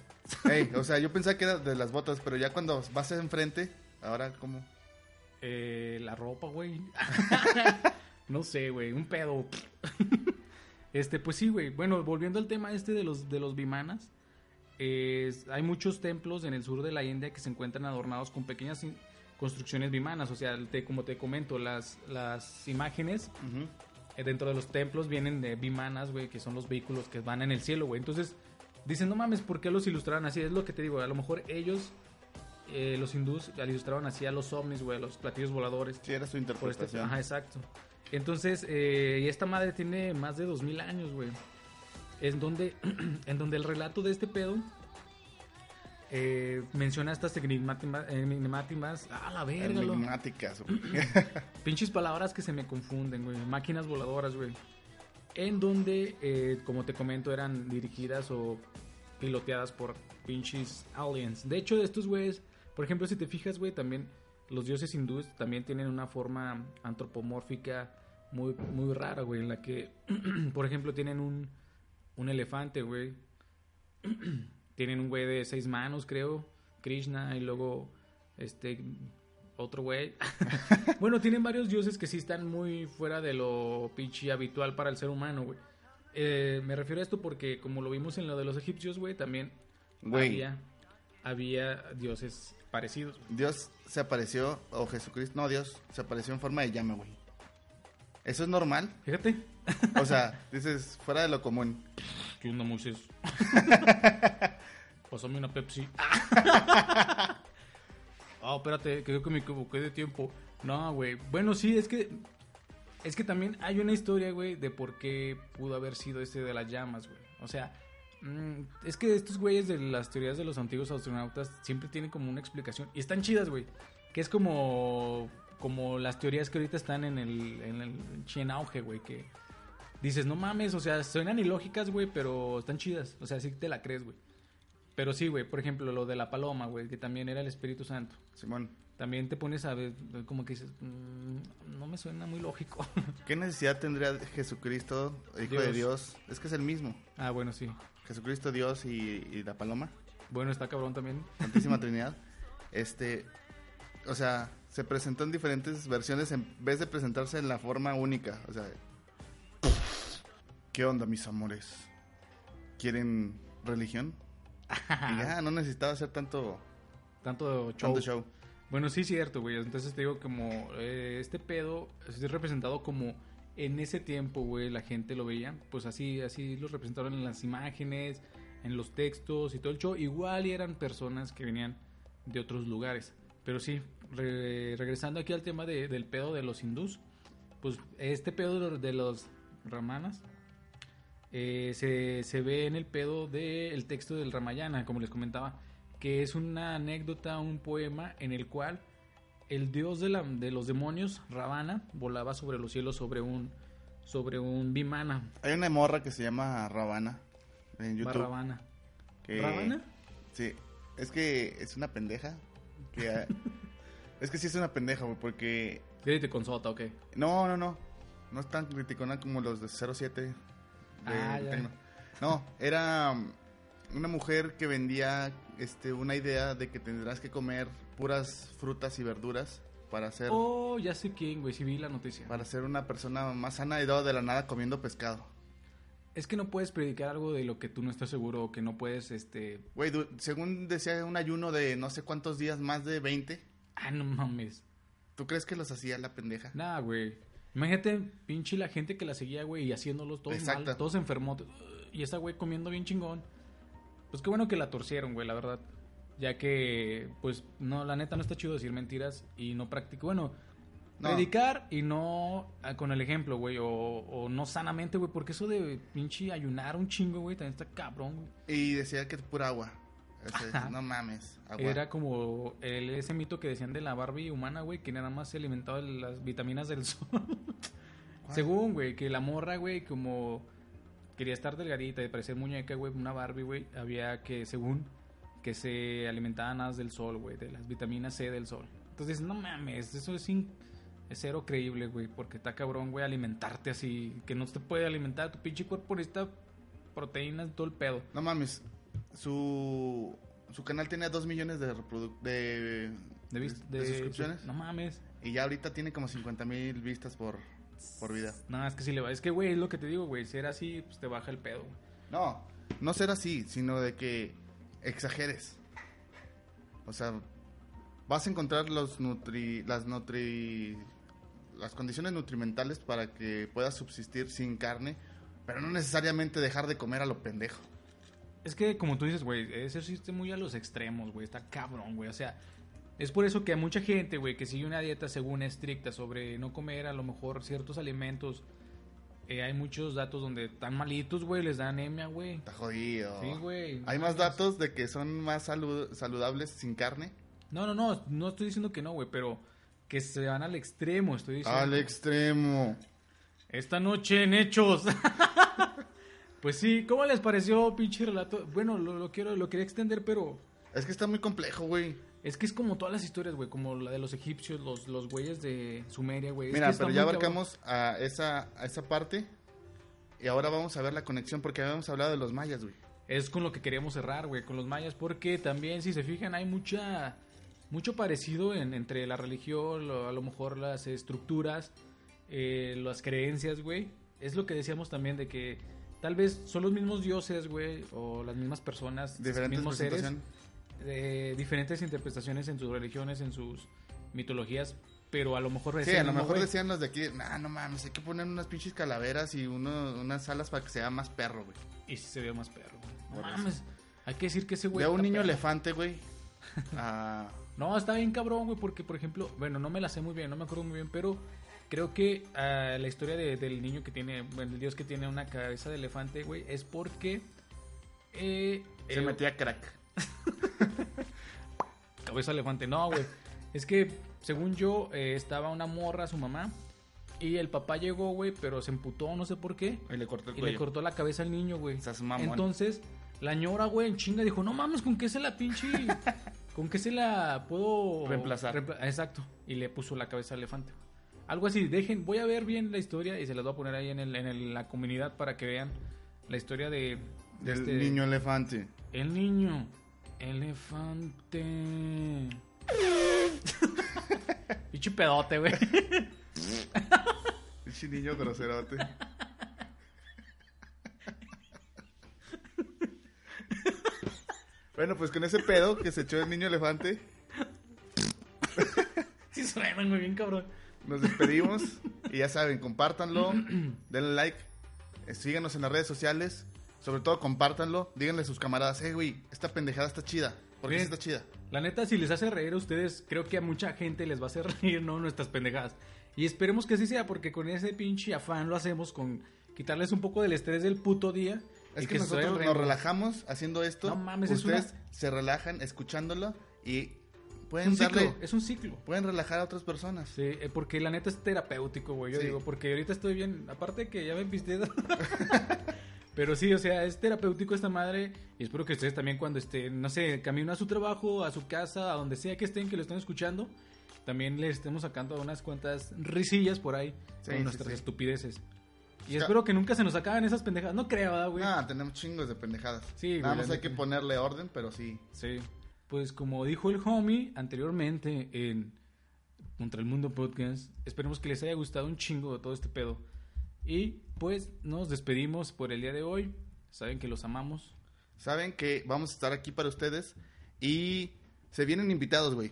Ey, o sea, yo pensaba que era de las botas, pero ya cuando vas enfrente, ahora como... Eh, la ropa, güey. no sé, güey, un pedo. este, pues sí, güey. Bueno, volviendo al tema este de los, de los bimanas. es- hay muchos templos en el sur de la India que se encuentran adornados con pequeñas construcciones bimanas. O sea, te- como te comento, las, las imágenes eh, dentro de los templos vienen de bimanas, güey, que son los vehículos que van en el cielo, güey. Entonces, dicen, no mames, ¿por qué los ilustraron así? Es lo que te digo, a lo mejor ellos, eh, los hindús, ilustraron así a los ovnis, güey, a los platillos voladores. Sí, era su este, interpretación. ajá, exacto. Entonces, eh, y esta madre tiene más de 2000 años, güey. En donde, en donde el relato de este pedo eh, menciona estas enigmátimas. Ah, la verga, Enigmáticas, güey. Pinches palabras que se me confunden, güey. Máquinas voladoras, güey. En donde, eh, como te comento, eran dirigidas o piloteadas por pinches aliens. De hecho, estos güeyes, por ejemplo, si te fijas, güey, también los dioses hindúes también tienen una forma antropomórfica muy, muy rara, güey. En la que, por ejemplo, tienen un, un elefante, güey. tienen un güey de seis manos, creo. Krishna y luego este otro güey. bueno, tienen varios dioses que sí están muy fuera de lo pinche habitual para el ser humano, güey. Eh, me refiero a esto porque como lo vimos en lo de los egipcios, güey, también Güey. había había dioses parecidos. güey. Dios se apareció, o Jesucristo, no, Dios se apareció en forma de llama, güey. ¿Eso es normal? Fíjate. O sea, dices, fuera de lo común. ¿Qué onda, Moisés? Pásame una Pepsi. Ah, espérate, creo que me equivoqué de tiempo. No, güey. Bueno, sí, es que. Es que también hay una historia, güey, de por qué pudo haber sido este de las llamas, güey. O sea, mm, es que estos güeyes de las teorías de los antiguos astronautas siempre tienen como una explicación. Y están chidas, güey. Que es como. Como las teorías que ahorita están en el. En el en auge, güey. Que dices, no mames, o sea, suenan ilógicas, güey, pero están chidas. O sea, sí te la crees, güey. Pero sí, güey, por ejemplo, lo de la paloma, güey, que también era el Espíritu Santo. Simón, También te pones a ver, como que dices, "Mm, no me suena muy lógico. ¿qué necesidad tendría Jesucristo, hijo de Dios. Dios? Es que es el mismo. ah, bueno, sí. Jesucristo, Dios y, y la paloma, Bueno, está cabrón también. Santísima Trinidad. Este, o sea, se presentó en diferentes versiones en vez de presentarse en la forma única. O sea, ¿qué onda, mis amores? ¿Quieren religión? Y ya, no necesitaba hacer tanto, Tanto show. tanto show. Bueno, sí, cierto, güey. Entonces te digo, como eh, este pedo es representado como en ese tiempo, güey, la gente lo veía. Pues así, así lo representaron en las imágenes, en los textos y todo el show. Igual y eran personas que venían de otros lugares. Pero sí, re- regresando aquí al tema de- del pedo de los hindús, pues este pedo de los- de los ramanas eh, se, se ve en el pedo del texto del Ramayana, como les comentaba, que es una anécdota, un poema en el cual el dios de, la- de los demonios, Ravana, volaba sobre los cielos sobre un, sobre un Vimana, Hay una morra que se llama Ravana en YouTube. Ravana. que- ¿Ravana? Sí, es que es una pendeja. que- es que sí es una pendeja, güey, porque sota, ok. No, no, no. No es tan criticona como los de 07. Ah, ya. No, era um, una mujer que vendía este, una idea de que tendrás que comer puras frutas y verduras para ser, Oh, ya sé quién, güey, sí vi la noticia. para ser una persona más sana y dado de la nada comiendo pescado. Es que no puedes predicar algo de lo que tú no estás seguro o que no puedes, este... Güey, según decía un ayuno de no sé cuántos días, más de 20. Ah, no mames. ¿Tú crees que los hacía la pendeja? Nah, güey. Imagínate, pinche la gente que la seguía, güey, y haciéndolos todos Exacto. mal, todos enfermos. Y esa güey comiendo bien chingón. Pues qué bueno que la torcieron, güey, la verdad. Ya que, pues, no, la neta no está chido decir mentiras y no practico. Bueno, No. predicar y no ah, con el ejemplo, güey, o, o no sanamente, güey, porque eso de pinche ayunar un chingo, güey, también está cabrón, güey. Y decía que es pura agua. Ajá. no mames, agua. Era como el, ese mito que decían de la Barbie humana, güey, que nada más se alimentaba de las vitaminas del sol. Según, güey, que la morra, güey, como quería estar delgadita y parecer muñeca, güey, una Barbie, güey, había que, según, que se alimentaba nada más del sol, güey, de las vitaminas C del sol. Entonces, no mames, eso es, in- es cero creíble, güey, porque está cabrón, güey, alimentarte así, que no te puede alimentar tu pinche cuerpo necesita proteínas, todo el pedo. No mames, su, su canal tenía 2 millones de, de suscripciones. No mames. Y ya ahorita tiene como 50 mil vistas por, por video. No, es que si le va. Es que, güey, es lo que te digo, güey. Si era así, pues te baja el pedo, güey. No, no ser así, sino de que exageres. O sea, vas a encontrar los nutri, las nutri, las condiciones nutrimentales para que puedas subsistir sin carne, pero no necesariamente dejar de comer a lo pendejo. Es que, como tú dices, güey, ese existe muy a los extremos, güey. Está cabrón, güey. O sea, es por eso que a mucha gente, güey, que sigue una dieta según estricta sobre no comer a lo mejor ciertos alimentos. eh, hay muchos datos donde están malitos, güey, les da anemia, güey. Está jodido. Sí, güey. Hay más datos de que son más salu- saludables sin carne. No, no, no. No estoy diciendo que no, güey, pero que se van al extremo, estoy diciendo. Al extremo. Esta noche en Hechos. pues sí, ¿cómo les pareció, pinche relato? Bueno, lo, lo quiero, lo quería extender, pero Es que está muy complejo, güey. es que es como todas las historias, güey, como la de los egipcios, los, los güeyes de Sumeria, güey. Es Mira, que pero ya cabrón. abarcamos a esa, a esa parte. Y ahora vamos a ver la conexión porque habíamos hablado de los mayas, güey. Es con lo que queríamos cerrar, güey, con los mayas, porque también, si se fijan, hay mucha mucho parecido en- entre la religión, lo- a lo mejor las estructuras, eh, las creencias, güey. Es lo que decíamos también de que tal vez son los mismos dioses, güey, o las mismas personas, Diferentes mismos seres, de diferentes interpretaciones en sus religiones, en sus mitologías, pero a lo mejor Sí, a lo mejor decían los de aquí, nah, no mames, hay que poner unas pinches calaveras y uno, unas alas para que sea más perro, güey. Y si se ve más perro, güey. No eso. mames, hay que decir que ese güey... Ve a un niño perro. elefante, güey. Ah, No, está bien cabrón, güey, porque, por ejemplo, bueno, no me la sé muy bien, no me acuerdo muy bien, pero creo que ah, la historia de- del niño que tiene, bueno, el dios que tiene una cabeza de elefante, güey, es porque... eh, se eh, metía crack. Cabeza de elefante, no, güey. Es que, según yo, eh, estaba una morra, su mamá, y el papá llegó, güey, pero se emputó, no sé por qué. Y le cortó el Y cuello. le cortó la cabeza al niño, güey. Entonces, la ñora, güey, en chinga dijo, no mames, ¿con qué se la pinche... ¿Con qué se la puedo... Reemplazar. reempla- Exacto. Y le puso la cabeza al elefante. Algo así, dejen, voy a ver bien la historia y se las voy a poner ahí en, el- en el- la comunidad para que vean la historia de... de Del este- niño elefante. El niño. Elefante. Pinche pedote, güey. Pinche niño groserote. bueno, pues con ese pedo que se echó el niño elefante, Sí suenan muy bien, cabrón. Nos despedimos. y ya saben, compártanlo, denle like, eh, síganos en las redes sociales. Sobre todo, compártanlo. Díganle a sus camaradas, hey, güey, esta pendejada está chida. Bien. sí está chida. La neta, si les hace reír a ustedes, creo que a mucha gente les va a hacer reír, ¿no? Nuestras pendejadas. Y esperemos que así sea, porque con ese pinche afán lo hacemos con quitarles un poco del estrés del puto día. Es y que, vayan nosotros nos relajamos haciendo esto. No mames, es Ustedes una- se relajan escuchándolo y Es pueden un ciclo, es un ciclo. pueden relajar a otras personas. Sí, eh, porque la neta es terapéutico, güey. Yo Sí. digo, porque ahorita estoy bien. Aparte de que ya me pisté. Pero sí, o sea, es terapéutico esta madre. Y espero que ustedes también, cuando estén, no sé, camino a su trabajo, a su casa, a donde sea que estén, que lo estén escuchando, también les estemos sacando unas cuantas risillas por ahí Sí, con sí, nuestras estupideces. Y espero que nunca se nos acaben esas pendejadas. No creo, ¿verdad, güey? Ah, tenemos chingos de pendejadas. Sí, Nada güey, más hay que ponerle orden, pero sí. Sí. Pues como dijo el homie anteriormente en Contra el Mundo Podcast, esperemos que les haya gustado un chingo todo este pedo. Y pues nos despedimos por el día de hoy. Saben que los amamos. Saben que vamos a estar aquí para ustedes y se vienen invitados, güey.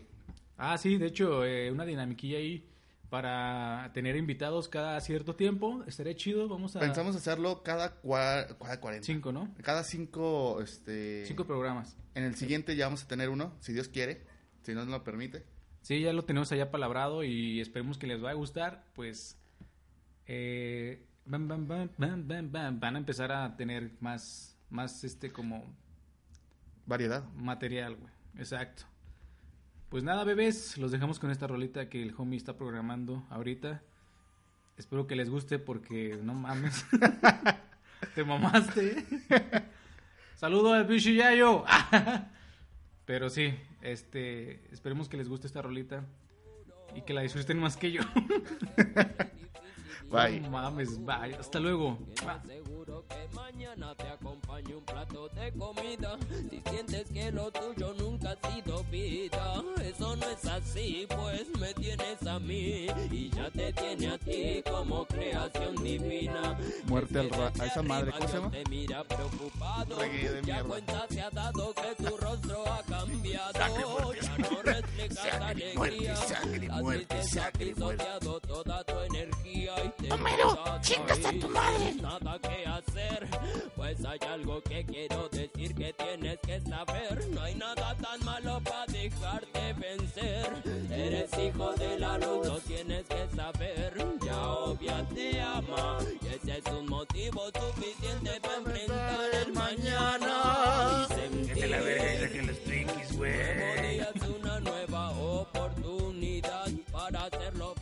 Ah, sí, de hecho, eh, una dinamiquilla ahí para tener invitados cada cierto tiempo. Estaría chido. Vamos a... Pensamos hacerlo cada, cua- cada 40. Cinco, ¿no? Cada cinco, este... Cinco programas. En el siguiente ya vamos a tener uno, si Dios quiere, si no nos lo permite. Sí, ya lo tenemos allá palabrado y esperemos que les vaya a gustar. Pues eh, van, van a empezar a tener más, más este como Variedad. material, güey. Exacto. Pues nada, bebés, los dejamos con esta rolita que el homie está programando ahorita. Espero que les guste porque no mames. Te mamaste. Saludo al bicho Yayo. Pero sí, este, esperemos que les guste esta rolita y que la disfruten más que yo. Bye. No mames, bye. Hasta luego. Seguro que mañana te acompañe un plato de comida. Si sientes que lo tuyo nunca ha sido vida, eso no es así, pues me tienes a mí y ya te tiene a ti como creación divina. Muerte al ra- a esa madre, ¿cómo se llama? Te mira preocupado, de ya cuenta se ha dado que tu rostro ha cambiado. Ya no reflejas alegría. Las tristeza ha pisoteado toda tu energía y te Homero, chingas a tu madre. Nada que hacer, pues hay algo que quiero decir que tienes que saber. No hay nada tan malo para dejarte vencer. Eres hijo de la luz, lo tienes que saber. Ya obvia te ama. Y ese es un motivo suficiente para enfrentar el mañana. Y sentir la verga que los trinkies güey. una nueva oportunidad para hacerlo